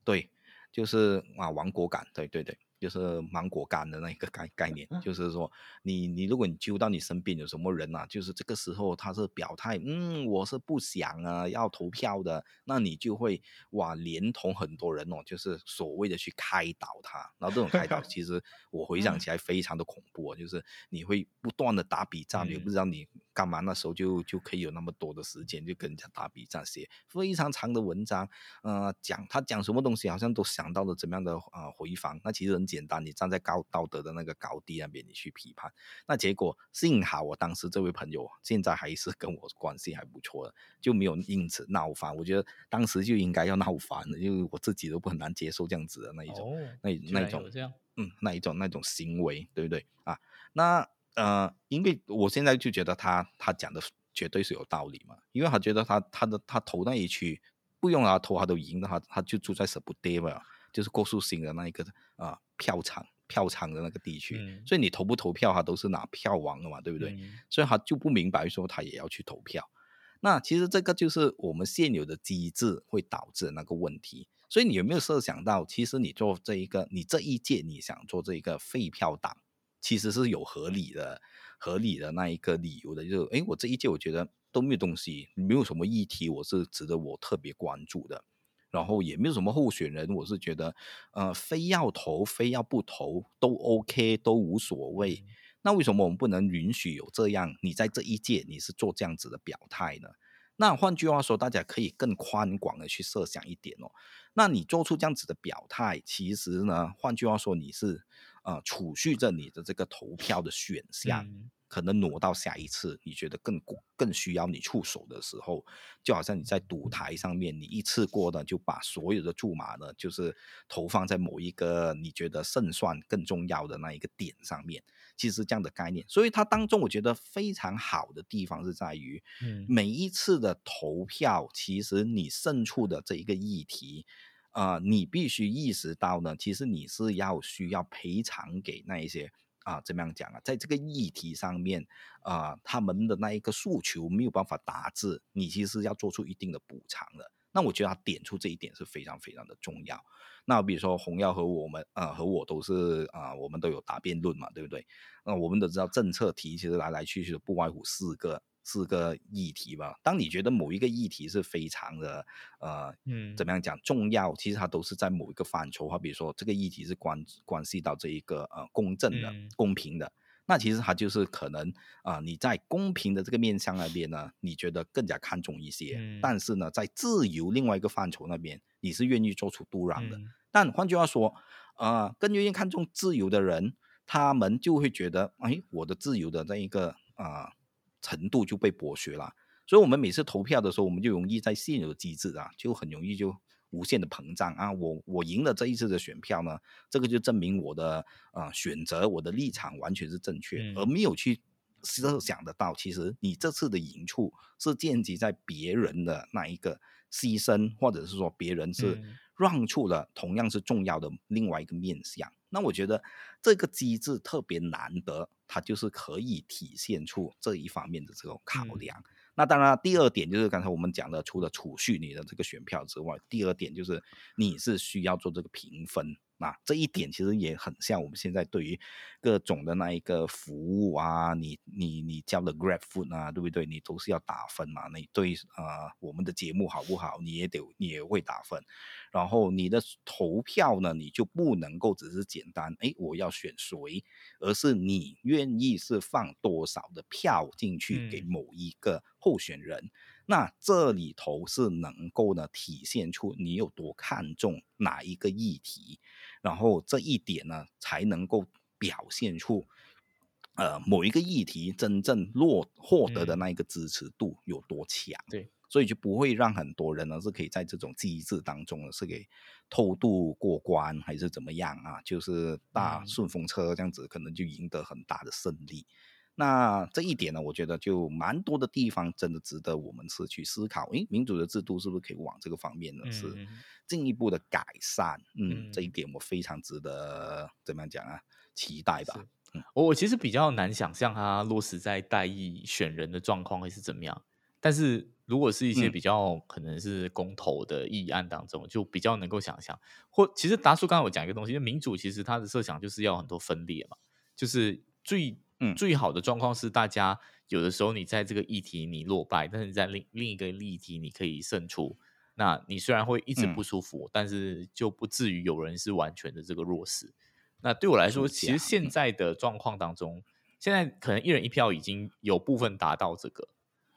对，就是啊，亡国感，对对对。就是芒果干的那个概概念，就是说，你你如果你揪到你身边有什么人啊，就是这个时候他是表态，嗯，我是不想啊要投票的，那你就会哇连同很多人哦，就是所谓的去开导他，然后这种开导 其实我回想起来非常的恐怖，就是你会不断的打比战，也不知道你干嘛那时候就就可以有那么多的时间就跟人家打比战，写非常长的文章，呃，讲他讲什么东西，好像都想到了怎么样的呃回防。那其实很简单，你站在高道德的那个高地那边，你去批判。那结果幸好我当时这位朋友现在还是跟我关系还不错的，就没有因此闹翻。我觉得当时就应该要闹翻的，因为我自己都不很难接受这样子的那一种，那那种嗯，那一种那种行为，对不对啊？那。呃，因为我现在就觉得他他讲的绝对是有道理嘛，因为他觉得他他的他投那一区不用他投他都赢的话，他就住在舍不得嘛，就是郭树新的那一个啊票场票仓的那个地区，所以你投不投票他都是拿票王的嘛，对不对？所以他就不明白说他也要去投票。那其实这个就是我们现有的机制会导致那个问题。所以你有没有设想到，其实你做这一个，你这一届你想做这一个废票党？其实是有合理的、合理的那一个理由的，就是哎，我这一届我觉得都没有东西，没有什么议题我是值得我特别关注的，然后也没有什么候选人，我是觉得呃，非要投非要不投都 OK，都无所谓。那为什么我们不能允许有这样？你在这一届你是做这样子的表态呢？那换句话说，大家可以更宽广的去设想一点哦。那你做出这样子的表态，其实呢，换句话说，你是。呃，储蓄着你的这个投票的选项，可能挪到下一次你觉得更更需要你出手的时候，就好像你在赌台上面，你一次过的就把所有的注码呢，就是投放在某一个你觉得胜算更重要的那一个点上面，其实这样的概念。所以它当中我觉得非常好的地方是在于，每一次的投票，其实你胜出的这一个议题。啊，你必须意识到呢，其实你是要需要赔偿给那一些啊，怎么样讲啊，在这个议题上面啊，他们的那一个诉求没有办法达致，你其实要做出一定的补偿的。那我觉得他点出这一点是非常非常的重要。那比如说红耀和我们啊，和我都是啊，我们都有答辩论嘛，对不对？那我们都知道政策题其实来来去去的不外乎四个。四个议题吧。当你觉得某一个议题是非常的呃，嗯，怎么样讲重要？其实它都是在某一个范畴。好比如说，这个议题是关关系到这一个呃公正的、公平的，那其实它就是可能啊，你在公平的这个面向那边呢，你觉得更加看重一些。但是呢，在自由另外一个范畴那边，你是愿意做出度让的。但换句话说，呃，更愿意看重自由的人，他们就会觉得，哎，我的自由的这一个啊。程度就被剥削了，所以我们每次投票的时候，我们就容易在现有的机制啊，就很容易就无限的膨胀。啊。我我赢了这一次的选票呢，这个就证明我的啊选择我的立场完全是正确，而没有去设想得到，其实你这次的赢处是建基在别人的那一个牺牲，或者是说别人是让出了同样是重要的另外一个面向。那我觉得这个机制特别难得，它就是可以体现出这一方面的这种考量。那当然，第二点就是刚才我们讲的，除了储蓄你的这个选票之外，第二点就是你是需要做这个评分。那这一点其实也很像我们现在对于各种的那一个服务啊，你你你交的 Grab Food 啊，对不对？你都是要打分嘛。你对啊，我们的节目好不好？你也得你也会打分。然后你的投票呢，你就不能够只是简单哎，我要选谁，而是你愿意是放多少的票进去给某一个候选人。那这里头是能够呢体现出你有多看重哪一个议题，然后这一点呢才能够表现出，呃某一个议题真正落获得的那一个支持度有多强。对，所以就不会让很多人呢是可以在这种机制当中呢是给偷渡过关还是怎么样啊？就是搭顺风车这样子，可能就赢得很大的胜利。那这一点呢，我觉得就蛮多的地方真的值得我们是去思考。诶，民主的制度是不是可以往这个方面呢？是进一步的改善？嗯，这一点我非常值得怎么样讲啊？期待吧。我我其实比较难想象它落实在代议选人的状况会是怎么样。但是如果是一些比较可能是公投的议案当中，就比较能够想象。或其实达叔刚才我讲一个东西，因为民主其实它的设想就是要很多分裂嘛，就是最。嗯，最好的状况是大家有的时候你在这个议题你落败，但是在另另一个议题你可以胜出。那你虽然会一直不舒服，但是就不至于有人是完全的这个弱势。那对我来说，其实现在的状况当中，现在可能一人一票已经有部分达到这个，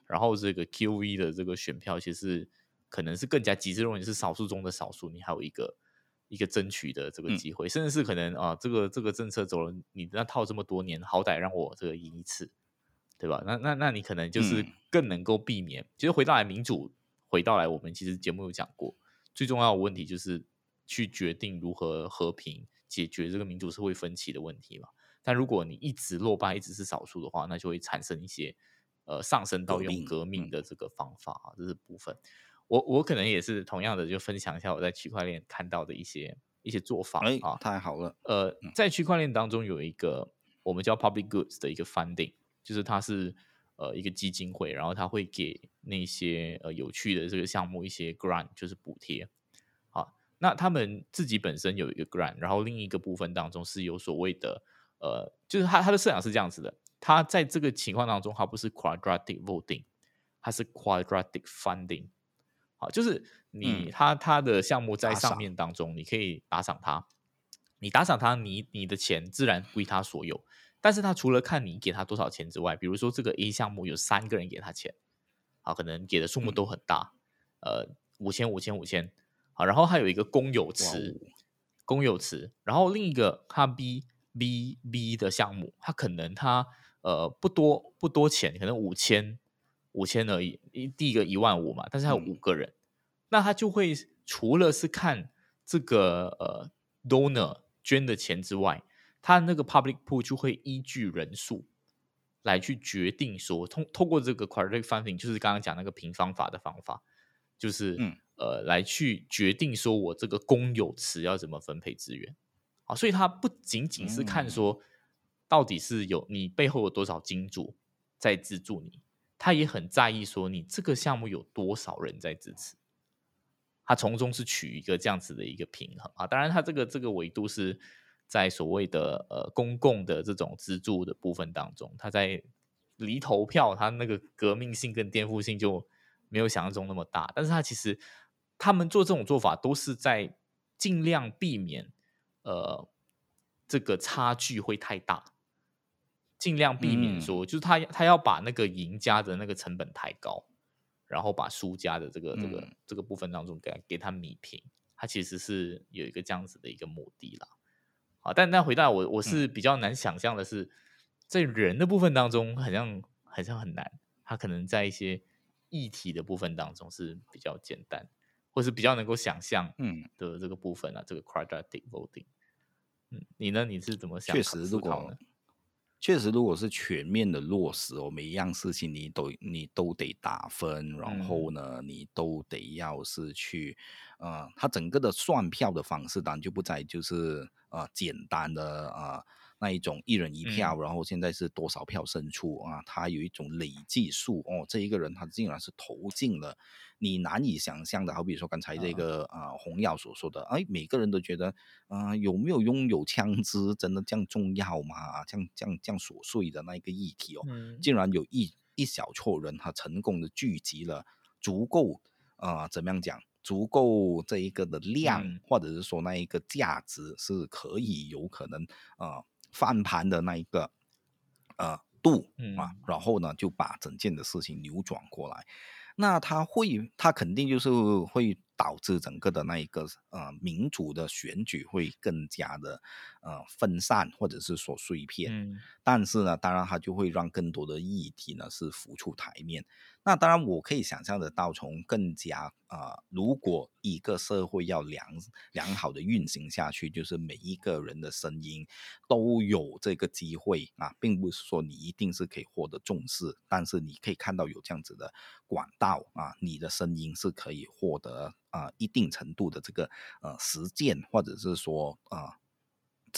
然后这个 QV 的这个选票其实可能是更加极致，认为是少数中的少数，你还有一个一个争取的这个机会，甚至是可能啊，这个这个政策走了，你那套这么多年，好歹让我这个赢一次，对吧？那那那你可能就是更能够避免。其实回到来民主，回到来我们其实节目有讲过，最重要的问题就是去决定如何和平解决这个民主社会分歧的问题嘛。但如果你一直落败，一直是少数的话，那就会产生一些呃上升到用革命的这个方法啊，这是部分。我我可能也是同样的，就分享一下我在区块链看到的一些一些做法啊，太好了。呃，在区块链当中有一个我们叫 public goods 的一个 funding，就是它是呃一个基金会，然后它会给那些呃有趣的这个项目一些 grant，就是补贴。好，那他们自己本身有一个 grant，然后另一个部分当中是有所谓的。呃，就是他他的设想是这样子的，他在这个情况当中，他不是 quadratic voting，他是 quadratic funding。好，就是你他他的项目在上面当中，你可以打赏他，你打赏他，你你的钱自然归他所有。但是他除了看你给他多少钱之外，比如说这个 A 项目有三个人给他钱，好，可能给的数目都很大，呃，五千五千五千，好，然后还有一个公有池，公有池，然后另一个他 B。B B 的项目，他可能他呃不多不多钱，可能五千五千而已，一第一个一万五嘛，但是他有五个人，那他就会除了是看这个呃 donor 捐的钱之外，他那个 public pool 就会依据人数来去决定说，通通过这个 quadratic funding，就是刚刚讲那个平方法的方法，就是嗯。呃来去决定说我这个公有池要怎么分配资源。啊，所以他不仅仅是看说到底是有你背后有多少金主在资助你，他也很在意说你这个项目有多少人在支持，他从中是取一个这样子的一个平衡啊。当然，他这个这个维度是在所谓的呃公共的这种资助的部分当中，他在离投票，他那个革命性跟颠覆性就没有想象中那么大。但是他其实他们做这种做法都是在尽量避免。呃，这个差距会太大，尽量避免说，就是他他要把那个赢家的那个成本抬高，然后把输家的这个这个这个部分当中给给他米平，他其实是有一个这样子的一个目的啦。好，但但回到我我是比较难想象的是，在人的部分当中，好像好像很难，他可能在一些议题的部分当中是比较简单，或是比较能够想象嗯的这个部分啊，这个 quadratic voting。嗯，你呢？你是怎么想？确实，如果确实如果是全面的落实哦，每一样事情你都你都得打分，然后呢，你都得要是去，呃，它整个的算票的方式当然就不再就是呃简单的啊。那一种一人一票，然后现在是多少票胜出啊？它有一种累计数哦，这一个人他竟然是投进了你难以想象的，好比说刚才这个啊洪耀所说的，哎，每个人都觉得，嗯，有没有拥有枪支真的这样重要吗？这样这样这样琐碎的那一个议题哦，竟然有一一小撮人他成功的聚集了足够啊，怎么样讲？足够这一个的量，或者是说那一个价值是可以有可能啊。翻盘的那一个呃度啊，然后呢就把整件的事情扭转过来，那他会，他肯定就是会导致整个的那一个呃民主的选举会更加的呃分散或者是说碎片，但是呢，当然他就会让更多的议题呢是浮出台面。那当然，我可以想象得到，从更加啊，如果一个社会要良良好的运行下去，就是每一个人的声音都有这个机会啊，并不是说你一定是可以获得重视，但是你可以看到有这样子的管道啊，你的声音是可以获得啊一定程度的这个呃实践，或者是说啊。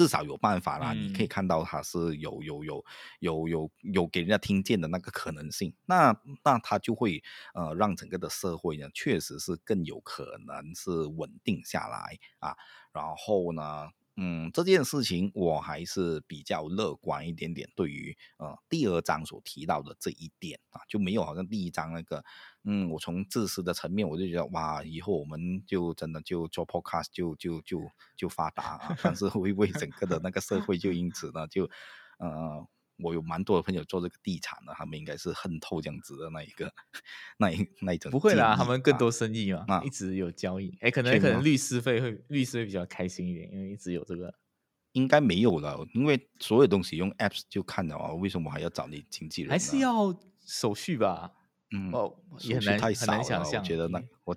至少有办法啦，你可以看到他是有有有有有有给人家听见的那个可能性，那那他就会呃让整个的社会呢，确实是更有可能是稳定下来啊，然后呢。嗯，这件事情我还是比较乐观一点点。对于呃第二章所提到的这一点啊，就没有好像第一章那个，嗯，我从自私的层面我就觉得哇，以后我们就真的就做 podcast 就就就就发达啊。但是会不会整个的那个社会就因此呢就呃我有蛮多的朋友做这个地产的，他们应该是恨透这样子的那一个 那一那一种。不会啦，他们更啊多生意嘛，一直有交易。哎，可能可能律师费会律师会比较开心一点，因为一直有这个。应该没有了，因为所有东西用 apps 就看了啊，为什么还要找你经纪人？还是要手续吧？嗯，哦，也很难太少了。想象我觉得那我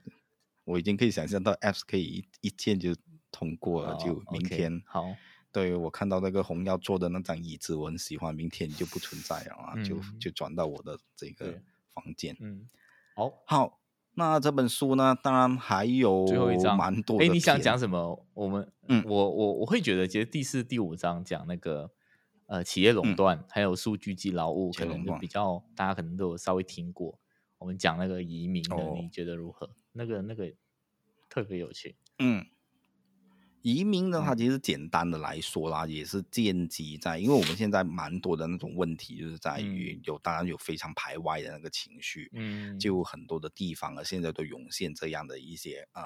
我已经可以想象到 apps 可以一一键就通过了，哦就明天。好，对我看到那个红药坐的那张椅子，我很喜欢，明天就不存在了啊，嗯就就转到我的这个房间。嗯，好，好。那这本书呢？当然还有最后一章蛮多的。哎，你想讲什么？我们，嗯，我我我会觉得，其实第四、第五章讲那个呃企业垄断，嗯、还有数据及劳务，可能就比较大家可能都有稍微听过。我们讲那个移民的，哦、你觉得如何？那个那个特别有趣。嗯。移民呢，嗯。它其实简单的来说啦，也是建基在，因为我们现在蛮多的那种问题，就是在于有当然有非常排外的那个情绪，嗯，就很多的地方啊，现在都涌现这样的一些呃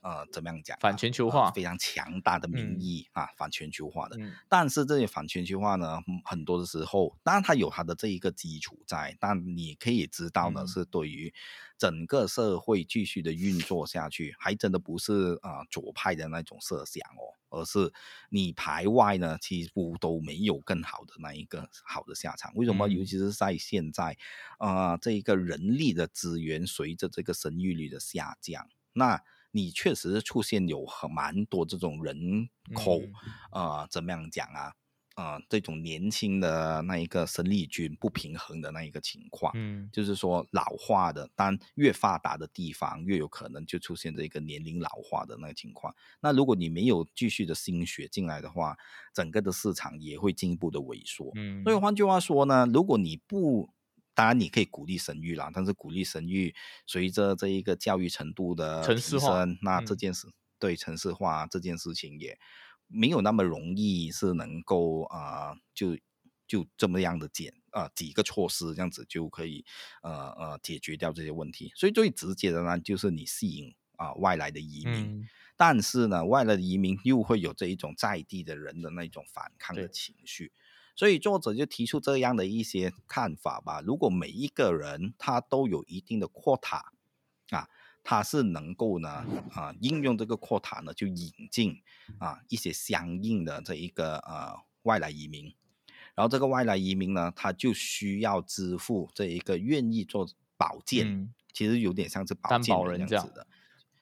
呃，怎么样讲、啊？反全球化、呃、非常强大的民意、嗯、啊，反全球化的。嗯、但是这些反全球化呢，很多的时候，当然它有它的这一个基础在，但你可以知道呢，嗯、是对于整个社会继续的运作下去，还真的不是啊、呃、左派的那种设想哦。而是你排外呢，几乎都没有更好的那一个好的下场。为什么？嗯、尤其是在现在，啊、呃，这一个人力的资源随着这个生育率的下降，那你确实出现有很蛮多这种人口，嗯、呃，怎么样讲啊？啊、呃，这种年轻的那一个生力军不平衡的那一个情况，嗯，就是说老化的，当越发达的地方，越有可能就出现这个年龄老化的那个情况。那如果你没有继续的新血进来的话，整个的市场也会进一步的萎缩。嗯，所以换句话说呢，如果你不，当然你可以鼓励生育啦，但是鼓励生育随着这一个教育程度的城市化，那这件事、嗯、对城市化这件事情也。没有那么容易是能够啊、呃，就就这么样的减啊、呃、几个措施这样子就可以呃呃解决掉这些问题。所以最直接的呢，就是你吸引啊、呃、外来的移民，嗯、但是呢，外来的移民又会有这一种在地的人的那种反抗的情绪。所以作者就提出这样的一些看法吧。如果每一个人他都有一定的 quota 啊。他是能够呢啊应用这个扩塔呢，就引进啊一些相应的这一个呃外来移民，然后这个外来移民呢，他就需要支付这一个愿意做保健，嗯、其实有点像是保健人这样子的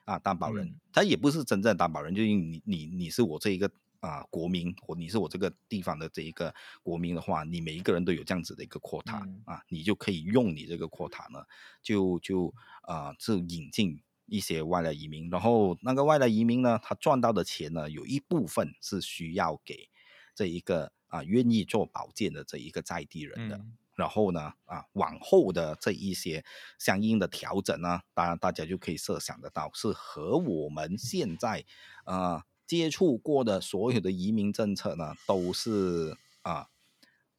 啊担保人，嗯、他也不是真正担保人，就是你你你是我这一个。啊，国民或你是我这个地方的这一个国民的话，你每一个人都有这样子的一个 quota、嗯、啊，你就可以用你这个 quota 呢，就就啊，是引进一些外来移民，然后那个外来移民呢，他赚到的钱呢，有一部分是需要给这一个啊愿意做保健的这一个在地人的。嗯。然后呢，啊，往后的这一些相应的调整呢，当然大家就可以设想得到，是和我们现在呃接触过的所有的移民政策呢，都是啊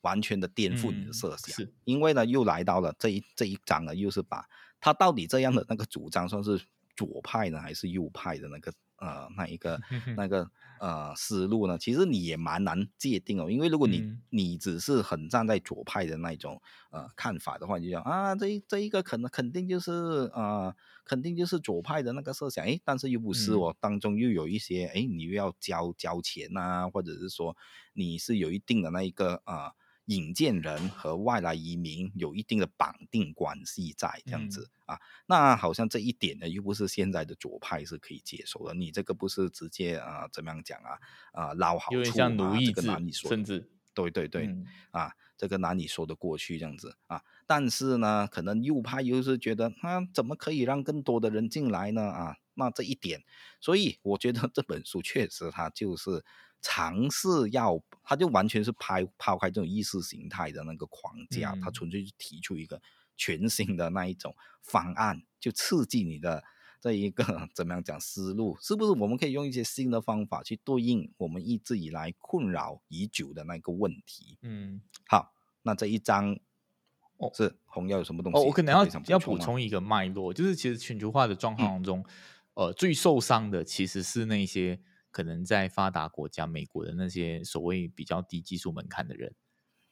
完全的颠覆你的设想。嗯、因为呢，又来到了这一这一章呢，又是把他到底这样的那个主张算是左派呢，还是右派的那个呃那一个 那个呃思路呢？其实你也蛮难界定哦，因为如果你、嗯、你只是很站在左派的那种呃看法的话，你就讲啊，这这一个可能肯定就是呃肯定就是左派的那个设想，诶，但是又不是哦，嗯、当中又有一些诶，你又要交交钱啊，或者是说你是有一定的那一个呃。引荐人和外来移民有一定的绑定关系在这样子、嗯、啊，那好像这一点呢，又不是现在的左派是可以接受的。你这个不是直接啊、呃，怎么样讲啊？啊，捞好处有点像奴役制，这甚至对对对、嗯、啊，这个难以说得过去这样子啊。但是呢，可能右派又是觉得，啊，怎么可以让更多的人进来呢？啊，那这一点，所以我觉得这本书确实它就是。尝试要，他就完全是抛抛开这种意识形态的那个框架，嗯、他纯粹是提出一个全新的那一种方案，就刺激你的这一个怎么样讲思路，是不是我们可以用一些新的方法去对应我们一直以来困扰已久的那个问题？嗯，好，那这一章哦是红药有什么东西？哦，我可能要要补补充一个脉络，就是其实全球化的状况中，嗯、呃，最受伤的其实是那些。可能在发达国家，美国的那些所谓比较低技术门槛的人，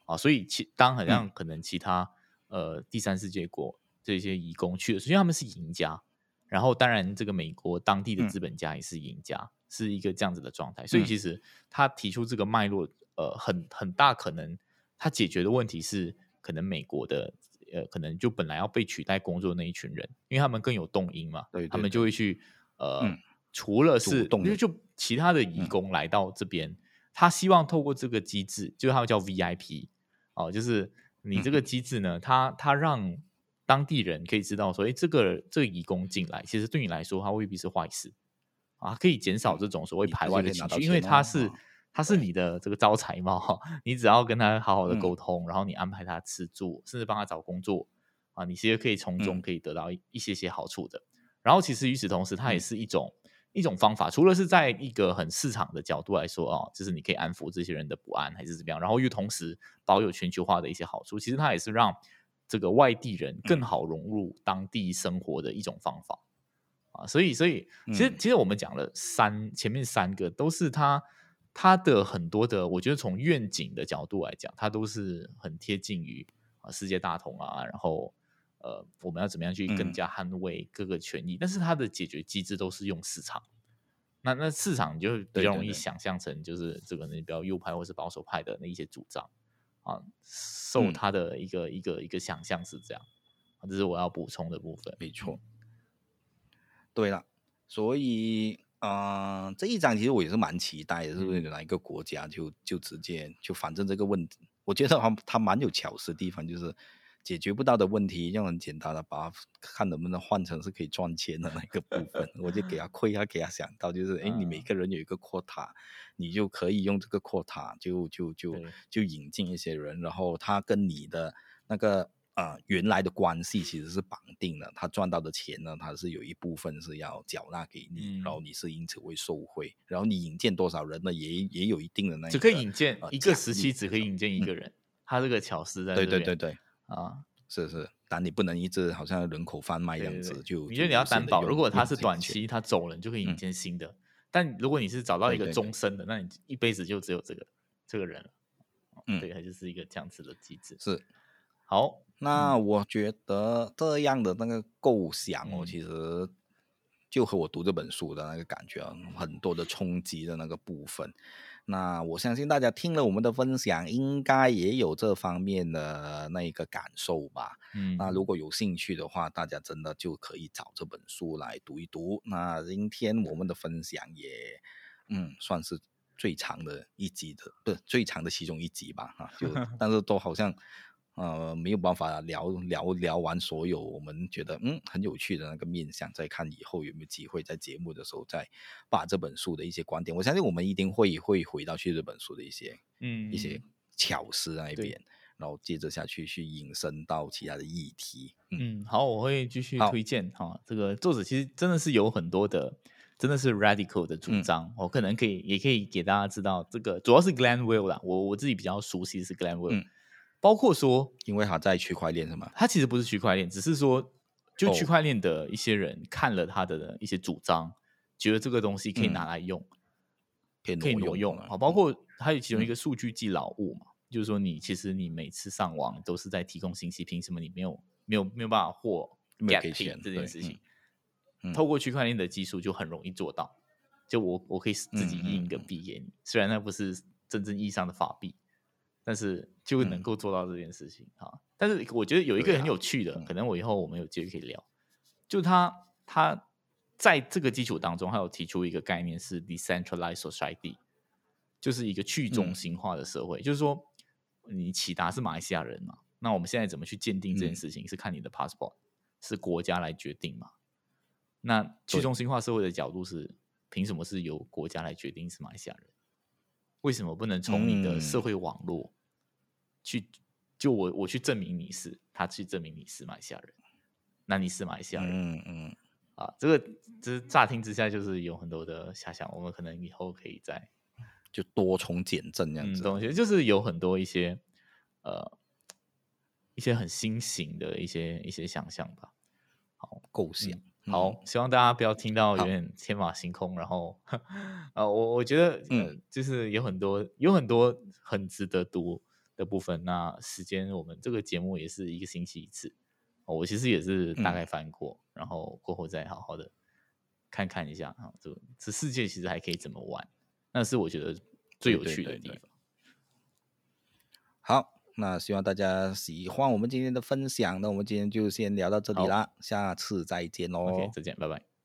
啊，所以其当好像可能其他呃第三世界国这些移工去的时候，因为他们是赢家，然后当然这个美国当地的资本家也是赢家，是一个这样子的状态，所以其实他提出这个脉络，呃，很很大可能他解决的问题是可能美国的。呃，可能就本来要被取代工作那一群人，因为他们更有动因嘛，对，他们就会去呃，除了是因为就其他的义工来到这边，他希望透过这个机制，就他们叫 VIP 哦，就是你这个机制呢，他他让当地人可以知道说，哎，这个这个义工进来，其实对你来说，他未必是坏事啊，可以减少这种所谓排外的情绪，因为他是。他是你的这个招财猫，你只要跟他好好的沟通，然后你安排他吃住，甚至帮他找工作啊，你其实可以从中可以得到一些些好处的。然后其实与此同时，它也是一种一种方法，除了是在一个很市场的角度来说啊，就是你可以安抚这些人的不安还是怎么样，然后又同时保有全球化的一些好处。其实它也是让这个外地人更好融入当地生活的一种方法啊。所以，所以其实其实我们讲了三前面三个都是它。它的很多的，我觉得从愿景的角度来讲，它都是很贴近于啊世界大同啊，然后呃我们要怎么样去更加捍卫各个权益，但是它的解决机制都是用市场。那那市场就比较容易想象成就是这个那比较右派或是保守派的那一些主张啊，受他的一个一个一个想象是这样，这是我要补充的部分。没错，对了，所以。啊，这一章其实我也是蛮期待的，是不是哪一个国家就就直接就反正这个问题，我觉得他他蛮有巧思的地方，就是解决不到的问题，用很简单的把它看能不能换成是可以赚钱的那个部分，我就给他 亏他给他想到，就是哎，你每个人有一个 quota，你就可以用这个 quota 就就就就引进一些人，然后他跟你的那个。啊，原来的关系其实是绑定的，他赚到的钱呢，他是有一部分是要缴纳给你，然后你是因此会受贿，然后你引荐多少人呢，也也有一定的那只可以引荐一个时期，只可以引荐一个人，他这个巧思在对对对。对啊，是是，但你不能一直好像人口贩卖样子，就你觉得你要担保，如果他是短期他走了，你就可以引荐新的，但如果你是找到一个终身的，那你一辈子就只有这个这个人了，嗯，对，它就是一个这样子的机制，是。好。那我觉得这样的那个构想哦，其实就和我读这本书的那个感觉很多的冲击的那个部分。那我相信大家听了我们的分享，应该也有这方面的那一个感受吧。嗯，那如果有兴趣的话，大家真的就可以找这本书来读一读。那今天我们的分享也，嗯，算是最长的一集的，不是最长的其中一集吧？哈，就 但是都好像。呃，没有办法聊聊聊完所有我们觉得嗯很有趣的那个面向，再看以后有没有机会在节目的时候再把这本书的一些观点，我相信我们一定会会回到去这本书的一些嗯一些巧思那一边，然后接着下去去引申到其他的议题。嗯，好，我会继续推荐哈，这个作者其实真的是有很多的，真的是 radical 的主张，我可能可以也可以给大家知道，这个主要是 Glenn Will 啦，我我自己比较熟悉是 Glenn Will。包括说，因为它在区块链是吗？它其实不是区块链，只是说，就区块链的一些人看了他的一些主张，觉得这个东西可以拿来用，可以挪用啊。包括还有其中一个数据记劳务嘛，就是说你其实你每次上网都是在提供信息，凭什么你没有没有没有办法获 get 钱这件事情？透过区块链的技术就很容易做到。就我我可以自己印一个币给你，虽然那不是真正意义上的法币。但是就能够做到这件事情哈，但是我觉得有一个很有趣的，可能我以后我们有机会可以聊，就他他在这个基础当中，他有提出一个概念是 decentralized society，就是一个去中心化的社会。就是说，你启达是马来西亚人嘛，那我们现在怎么去鉴定这件事情？是看你的 passport，是国家来决定嘛？那去中心化社会的角度是，凭什么是由国家来决定是马来西亚人？为什么不能从你的社会网络？去，就我我去证明你是，他去证明你是马来西亚人，那你是马来西亚人，嗯嗯，啊，这个这是乍听之下就是有很多的遐想，我们可能以后可以再就多重检证这样子东西，就是有很多一些呃一些很新型的一些一些想象吧，好构想，好，希望大家不要听到有点天马行空，然后啊，我我觉得嗯，就是有很多有很多很值得读。的部分，那时间我们这个节目也是一个星期一次。我其实也是大概翻过，然后过后再好好的看看一下啊，这这世界其实还可以怎么玩，那是我觉得最有趣的地方。好，那希望大家喜欢我们今天的分享，那我们今天就先聊到这里啦，下次再见喽，再见，拜拜。